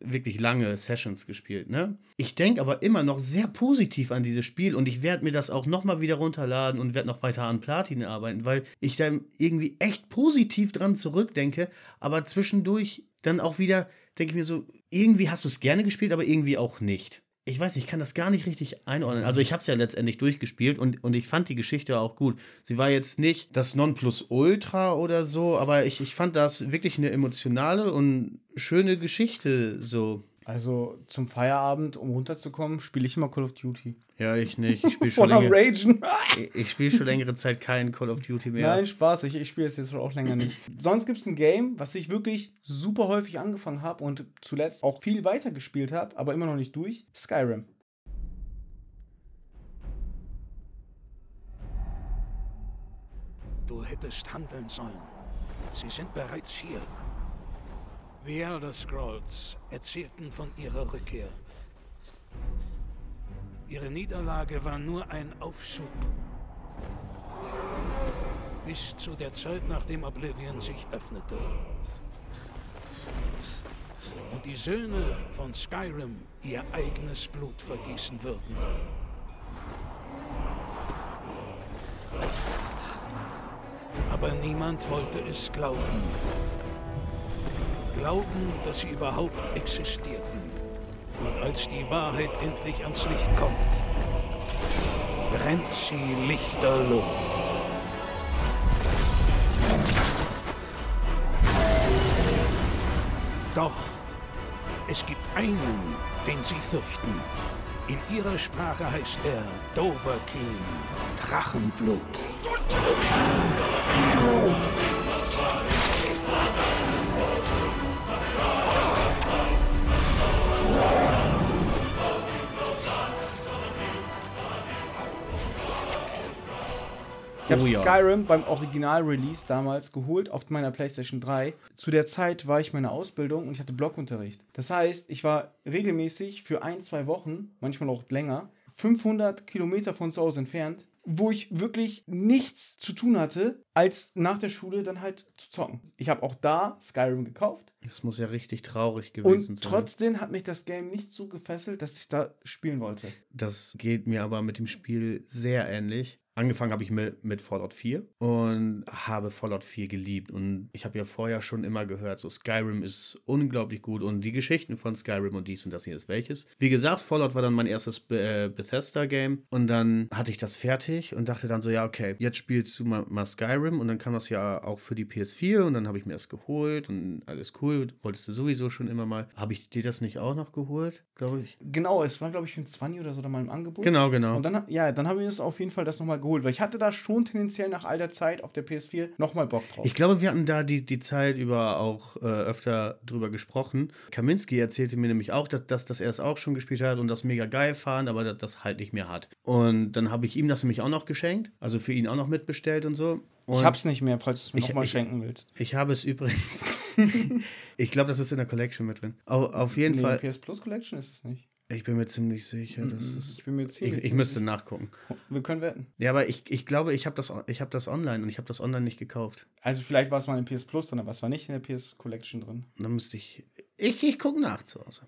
wirklich lange Sessions gespielt. Ne? Ich denke aber immer noch sehr positiv an dieses Spiel und ich werde mir das auch nochmal wieder runterladen und werde noch weiter an Platin arbeiten, weil ich da irgendwie echt positiv dran zurückdenke, aber zwischendurch dann auch wieder denke ich mir so, irgendwie hast du es gerne gespielt, aber irgendwie auch nicht. Ich weiß nicht, ich kann das gar nicht richtig einordnen. Also ich habe es ja letztendlich durchgespielt und, und ich fand die Geschichte auch gut. Sie war jetzt nicht das Nonplusultra oder so, aber ich, ich fand das wirklich eine emotionale und schöne Geschichte so. Also zum Feierabend, um runterzukommen, spiele ich immer Call of Duty. Ja, ich nicht. Ich spiele schon, länger, ich, ich spiel schon längere Zeit kein Call of Duty mehr. Nein, Spaß, ich, ich spiele es jetzt schon auch länger nicht. Sonst gibt es ein Game, was ich wirklich super häufig angefangen habe und zuletzt auch viel weiter gespielt habe, aber immer noch nicht durch. Skyrim. Du hättest handeln sollen. Sie sind bereits hier. The Elder Scrolls erzählten von ihrer Rückkehr. Ihre Niederlage war nur ein Aufschub. Bis zu der Zeit, nachdem Oblivion sich öffnete. Und die Söhne von Skyrim ihr eigenes Blut vergießen würden. Aber niemand wollte es glauben. Glauben, dass sie überhaupt existierten. Und als die Wahrheit endlich ans Licht kommt, brennt sie lichterloh. Doch es gibt einen, den sie fürchten. In ihrer Sprache heißt er Doverkin, Drachenblut. Ich habe Oh ja. Skyrim beim Original-Release damals geholt auf meiner PlayStation 3. Zu der Zeit war ich meine Ausbildung und ich hatte Blockunterricht. Das heißt, ich war regelmäßig für ein, zwei Wochen, manchmal auch länger, 500 Kilometer von zu Hause entfernt, wo ich wirklich nichts zu tun hatte, als nach der Schule dann halt zu zocken. Ich habe auch da Skyrim gekauft Das muss ja richtig traurig gewesen und sein. trotzdem hat mich das Game nicht so gefesselt, dass ich da spielen wollte. Das geht mir aber mit dem Spiel sehr ähnlich. Angefangen habe ich mit, mit Fallout 4 und habe Fallout 4 geliebt. Und ich habe ja vorher schon immer gehört, so Skyrim ist unglaublich gut und die Geschichten von Skyrim und dies und das hier ist welches. Wie gesagt, Fallout war dann mein erstes Be äh, Bethesda-Game und dann hatte ich das fertig und dachte dann so, ja, okay, jetzt spielst du mal, mal Skyrim und dann kam das ja auch für die PS4 und dann habe ich mir das geholt und alles cool. Wolltest du sowieso schon immer mal. Habe ich dir das nicht auch noch geholt, glaube ich? Genau, es war glaube ich für ein 20 oder so da mal im Angebot. Genau, genau. Und dann, ja, dann habe ich das auf jeden Fall das nochmal geholt, weil ich hatte da schon tendenziell nach all der Zeit auf der PS4 nochmal Bock drauf. Ich glaube, wir hatten da die, die Zeit über auch äh, öfter drüber gesprochen. Kaminski erzählte mir nämlich auch, dass, dass, dass er es auch schon gespielt hat und das mega geil fand, aber dass das halt nicht mehr hat. Und dann habe ich ihm das nämlich auch noch geschenkt, also für ihn auch noch mitbestellt und so. Und ich hab's nicht mehr, falls du es mir nochmal schenken willst. ich habe es übrigens. ich glaube, das ist in der Collection mit drin. Au, auf jeden Nee, Fall. PS Plus Collection ist es nicht. Ich bin mir ziemlich sicher, das Mhm, ist. Ich bin mir Ich, ziemlich ich müsste nachgucken. Wir können wetten. Ja, aber ich, ich glaube, ich habe das, ich hab das online und ich habe das online nicht gekauft. Also vielleicht war es mal in PS Plus drin, aber es war nicht in der PS Collection drin. Dann müsste ich. Ich, ich gucke nach zu Hause.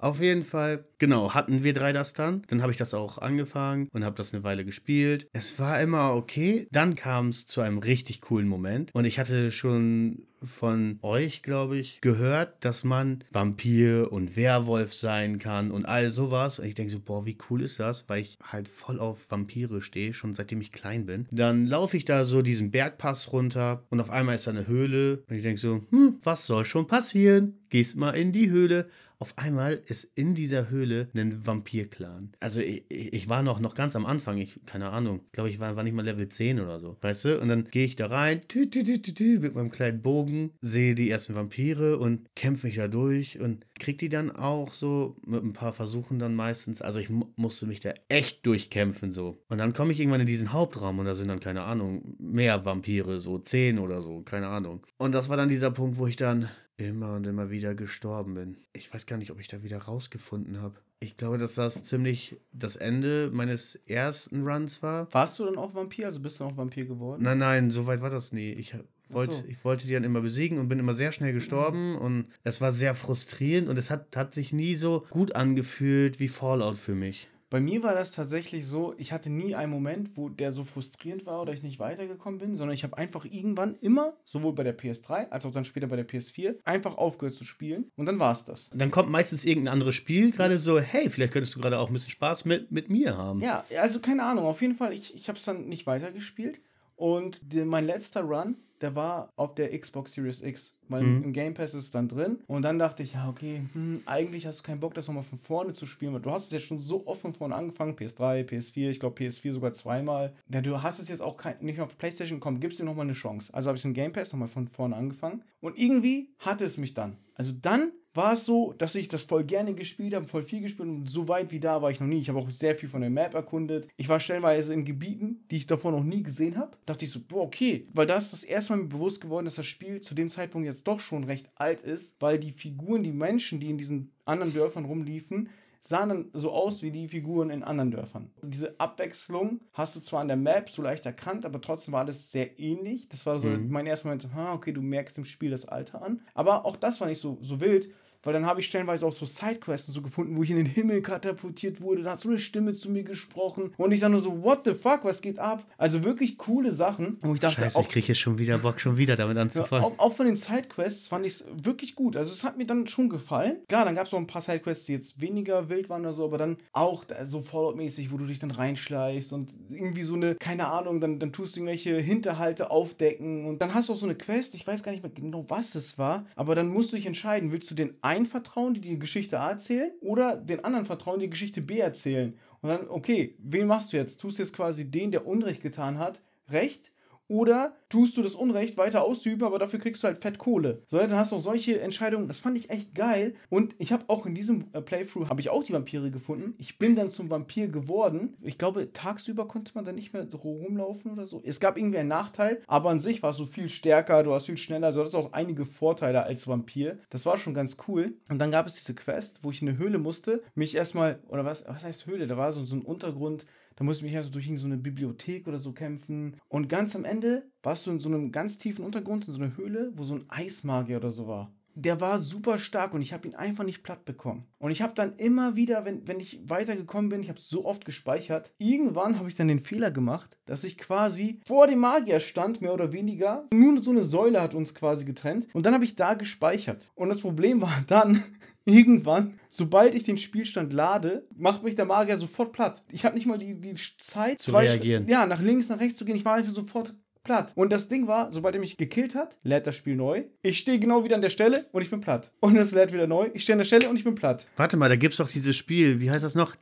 Auf jeden Fall, genau, hatten wir drei das dann. Dann habe ich das auch angefangen und habe das eine Weile gespielt. Es war immer okay. Dann kam es zu einem richtig coolen Moment. Und ich hatte schon von euch, glaube ich, gehört, dass man Vampir und Werwolf sein kann und all sowas. Und ich denke so, boah, wie cool ist das? Weil ich halt voll auf Vampire stehe, schon seitdem ich klein bin. Dann laufe ich da so diesen Bergpass runter und auf einmal ist da eine Höhle. Und ich denke so, hm, was soll schon passieren? Gehst mal in die Höhle. Auf einmal ist in dieser Höhle ein Vampir-Clan. Also ich, ich war noch, noch ganz am Anfang, ich, keine Ahnung, glaube ich war, war nicht mal Level 10 oder so, weißt du? Und dann gehe ich da rein, tü, tü, tü, tü, mit meinem kleinen Bogen, sehe die ersten Vampire und kämpfe mich da durch und krieg die dann auch so mit ein paar Versuchen dann meistens. Also ich mu musste mich da echt durchkämpfen so. Und dann komme ich irgendwann in diesen Hauptraum und da sind dann, keine Ahnung, mehr Vampire, so 10 oder so, keine Ahnung. Und das war dann dieser Punkt, wo ich dann immer und immer wieder gestorben bin. Ich weiß gar nicht, ob ich da wieder rausgefunden habe. Ich glaube, dass das ziemlich das Ende meines ersten Runs war. Warst du dann auch Vampir? Also bist du auch Vampir geworden? Nein, nein, so weit war das nie. Ich wollte, so. ich wollte die dann immer besiegen und bin immer sehr schnell gestorben und es war sehr frustrierend und es hat, hat sich nie so gut angefühlt wie Fallout für mich. Bei mir war das tatsächlich so, ich hatte nie einen Moment, wo der so frustrierend war oder ich nicht weitergekommen bin, sondern ich habe einfach irgendwann immer, sowohl bei der PS3 als auch dann später bei der PS4, einfach aufgehört zu spielen und dann war es das. Und dann kommt meistens irgendein anderes Spiel, gerade so, hey, vielleicht könntest du gerade auch ein bisschen Spaß mit, mit mir haben. Ja, also keine Ahnung, auf jeden Fall, ich, ich habe es dann nicht weitergespielt und die, mein letzter Run, der war auf der Xbox Series X. Weil Mhm. im Game Pass ist es dann drin. Und dann dachte ich, ja, okay, hm, eigentlich hast du keinen Bock, das nochmal von vorne zu spielen, weil du hast es jetzt schon so oft von vorne angefangen. PS3, PS4, ich glaube PS4 sogar zweimal. Ja, du hast es jetzt auch kein, nicht mehr auf PlayStation gekommen, gibst dir nochmal eine Chance. Also habe ich im Game Pass nochmal von vorne angefangen. Und irgendwie hatte es mich dann. Also dann war es so, dass ich das voll gerne gespielt habe, voll viel gespielt und so weit wie da war ich noch nie. Ich habe auch sehr viel von der Map erkundet. Ich war stellenweise in Gebieten, die ich davor noch nie gesehen habe. Dachte ich so, boah, okay. Weil da ist das erste Mal mir bewusst geworden, dass das Spiel zu dem Zeitpunkt jetzt doch schon recht alt ist, weil die Figuren, die Menschen, die in diesen anderen Dörfern rumliefen, sahen dann so aus wie die Figuren in anderen Dörfern. Diese Abwechslung hast du zwar an der Map so leicht erkannt, aber trotzdem war alles sehr ähnlich. Das war so Mhm. mein erster Moment, so, okay, du merkst im Spiel das Alter an. Aber auch das war nicht so, so wild, weil dann habe ich stellenweise auch so Sidequests so gefunden, wo ich in den Himmel katapultiert wurde. Da hat so eine Stimme zu mir gesprochen und ich dann nur so, what the fuck, was geht ab? Also wirklich coole Sachen. Wo ich dachte, Scheiße, auch, ich kriege jetzt schon wieder Bock, schon wieder damit ja, anzufangen. auch, auch von den Sidequests fand ich es wirklich gut. Also es hat mir dann schon gefallen. Klar, dann gab es noch ein paar Sidequests, die jetzt weniger wild waren oder so, aber dann auch so Fallout-mäßig, wo du dich dann reinschleichst und irgendwie so eine, keine Ahnung, dann, dann tust du irgendwelche Hinterhalte aufdecken und dann hast du auch so eine Quest, ich weiß gar nicht mehr genau, was es war, aber dann musst du dich entscheiden, willst du den einen vertrauen, die die Geschichte A erzählen oder den anderen vertrauen, die Geschichte B erzählen. Und dann, okay, wen machst du jetzt? Tust du jetzt quasi den, der Unrecht getan hat, recht? Oder tust du das Unrecht weiter ausüben, aber dafür kriegst du halt fett Kohle. So, dann hast du auch solche Entscheidungen. Das fand ich echt geil. Und ich habe auch in diesem äh, Playthrough, habe ich auch die Vampire gefunden. Ich bin dann zum Vampir geworden. Ich glaube, tagsüber konnte man dann nicht mehr so rumlaufen oder so. Es gab irgendwie einen Nachteil, aber an sich warst du viel stärker, du warst viel schneller. Also das auch einige Vorteile als Vampir. Das war schon ganz cool. Und dann gab es diese Quest, wo ich in eine Höhle musste, mich erstmal, oder was, was heißt Höhle? Da war so, so ein Untergrund, da musste ich mich also durch so eine Bibliothek oder so kämpfen. Und ganz am Ende warst du in so einem ganz tiefen Untergrund, in so einer Höhle, wo so ein Eismagier oder so war. Der war super stark und ich habe ihn einfach nicht platt bekommen. Und ich habe dann immer wieder, wenn, wenn ich weitergekommen bin, ich habe so oft gespeichert, irgendwann habe ich dann den Fehler gemacht, dass ich quasi vor dem Magier stand, mehr oder weniger. Nur so eine Säule hat uns quasi getrennt. Und dann habe ich da gespeichert. Und das Problem war dann, irgendwann, sobald ich den Spielstand lade, macht mich der Magier sofort platt. Ich habe nicht mal die, die Zeit, Zu reagieren. Ja, nach links, nach rechts zu gehen. Ich war einfach sofort platt. Und das Ding war, sobald er mich gekillt hat, lädt das Spiel neu. Ich stehe genau wieder an der Stelle und ich bin platt. Und es lädt wieder neu. Ich stehe an der Stelle und ich bin platt. Warte mal, da gibt's doch dieses Spiel, wie heißt das noch?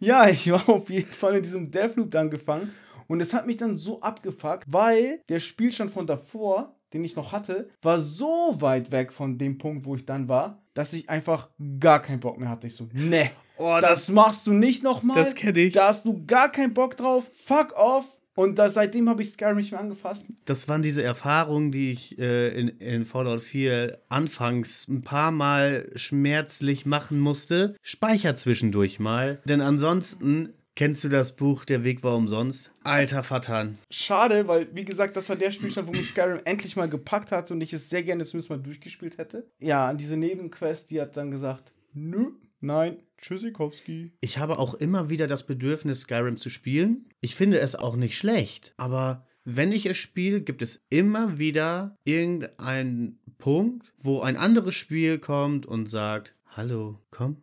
Ja, ich war auf jeden Fall in diesem Deathloop dann gefangen. Und es hat mich dann so abgefuckt, weil der Spielstand von davor, den ich noch hatte, war so weit weg von dem Punkt, wo ich dann war, dass ich einfach gar keinen Bock mehr hatte. Ich so, ne, Oh, das machst du nicht nochmal. das kenn ich. Da hast du gar keinen Bock drauf. Fuck off. Und da, seitdem habe ich Skyrim nicht mehr angefasst. Das waren diese Erfahrungen, die ich äh, in, in Fallout 4 anfangs ein paar Mal schmerzlich machen musste. Speicher zwischendurch mal. Denn ansonsten kennst du das Buch Der Weg war umsonst. Alter Fatan. Schade, weil, wie gesagt, das war der Spielstand, wo mich Skyrim endlich mal gepackt hat und ich es sehr gerne zumindest mal durchgespielt hätte. Ja, an diese Nebenquest, die hat dann gesagt, nö, nein, Tschüssikowski. Ich habe auch immer wieder das Bedürfnis, Skyrim zu spielen. Ich finde es auch nicht schlecht, aber wenn ich es spiele, gibt es immer wieder irgendeinen Punkt, wo ein anderes Spiel kommt und sagt, hallo, komm,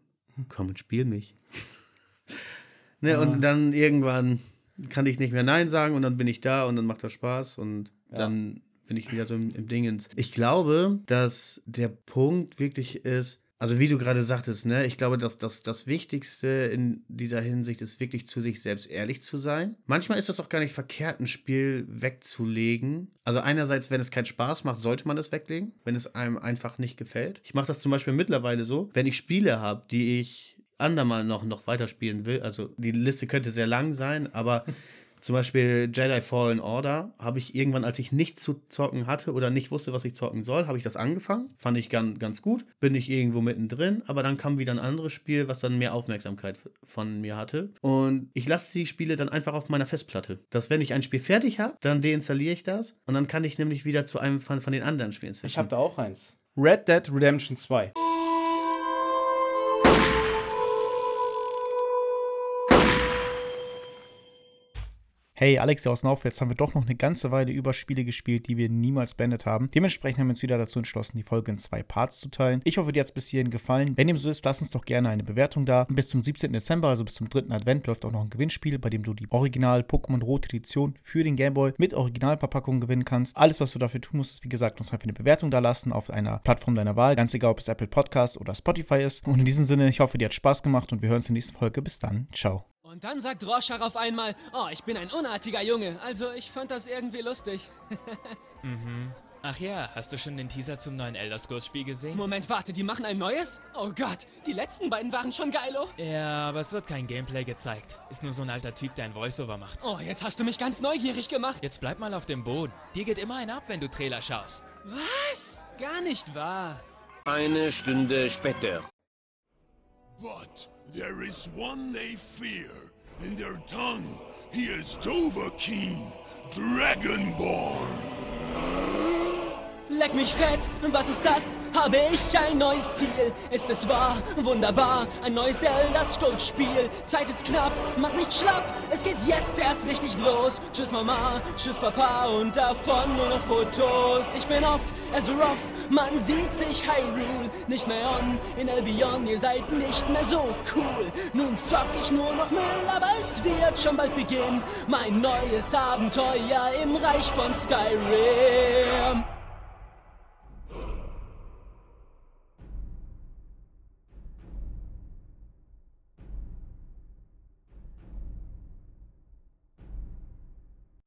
komm und spiel mich. ne, Und dann irgendwann kann ich nicht mehr Nein sagen und dann bin ich da und dann macht das Spaß und dann bin ich wieder so im, im Dingens. Ich glaube, dass der Punkt wirklich ist, also wie du gerade sagtest, ne, ich glaube, dass das, das Wichtigste in dieser Hinsicht ist, wirklich zu sich selbst ehrlich zu sein. Manchmal ist das auch gar nicht verkehrt, ein Spiel wegzulegen. Also einerseits, wenn es keinen Spaß macht, sollte man es weglegen, wenn es einem einfach nicht gefällt. Ich mache das zum Beispiel mittlerweile so, wenn ich Spiele habe, die ich andermal noch, noch weiterspielen will, also die Liste könnte sehr lang sein, aber zum Beispiel Jedi Fallen Order habe ich irgendwann, als ich nichts zu zocken hatte oder nicht wusste, was ich zocken soll, habe ich das angefangen. Fand ich ganz, ganz gut. Bin ich irgendwo mittendrin, aber dann kam wieder ein anderes Spiel, was dann mehr Aufmerksamkeit von mir hatte. Und ich lasse die Spiele dann einfach auf meiner Festplatte. Dass wenn ich ein Spiel fertig habe, dann deinstalliere ich das und dann kann ich nämlich wieder zu einem von, von den anderen Spielen switchen. Ich habe da auch eins. Red Dead Redemption 2. Hey, Alex hier aus Nauf, jetzt haben wir doch noch eine ganze Weile über Spiele gespielt, die wir niemals beendet haben. Dementsprechend haben wir uns wieder dazu entschlossen, die Folge in zwei Parts zu teilen. Ich hoffe, dir hat es bis hierhin gefallen. Wenn dem so ist, lass uns doch gerne eine Bewertung da. Bis zum 17. Dezember, also bis zum 3. Advent, läuft auch noch ein Gewinnspiel, bei dem du die Original Pokémon Rot Edition für den Gameboy mit Originalverpackung gewinnen kannst. Alles, was du dafür tun musst, ist, wie gesagt, uns einfach eine Bewertung da lassen auf einer Plattform deiner Wahl. Ganz egal, ob es Apple Podcast oder Spotify ist. Und in diesem Sinne, ich hoffe, dir hat Spaß gemacht und wir hören uns in der nächsten Folge. Bis dann. Ciao. Und dann sagt Rorschach auf einmal, oh, ich bin ein unartiger Junge. Also ich fand das irgendwie lustig. Ach ja, hast du schon den Teaser zum neuen Elder Scrolls Spiel gesehen? Moment, warte, die machen ein neues? Oh Gott, die letzten beiden waren schon geilo. Ja, aber es wird kein Gameplay gezeigt. Ist nur so ein alter Typ, der ein Voiceover macht. Oh, jetzt hast du mich ganz neugierig gemacht. Jetzt bleib mal auf dem Boden. Dir geht immer ein ab, wenn du Trailer schaust. Was? Gar nicht wahr. Eine Stunde später. But there is one they fear. In their tongue, he is Dovahkiin, Dragonborn. Leck mich fett, was ist das? Habe ich ein neues Ziel? Ist es wahr? Wunderbar, ein neues Zelda-Sturzspiel. Zeit ist knapp, mach nicht schlapp, es geht jetzt erst richtig los. Tschüss Mama, tschüss Papa und davon nur noch Fotos. Ich bin off, Azeroth, man sieht sich Hyrule nicht mehr on. In Albion, ihr seid nicht mehr so cool. Nun zock ich nur noch Müll, aber es wird schon bald beginnen. Mein neues Abenteuer im Reich von Skyrim.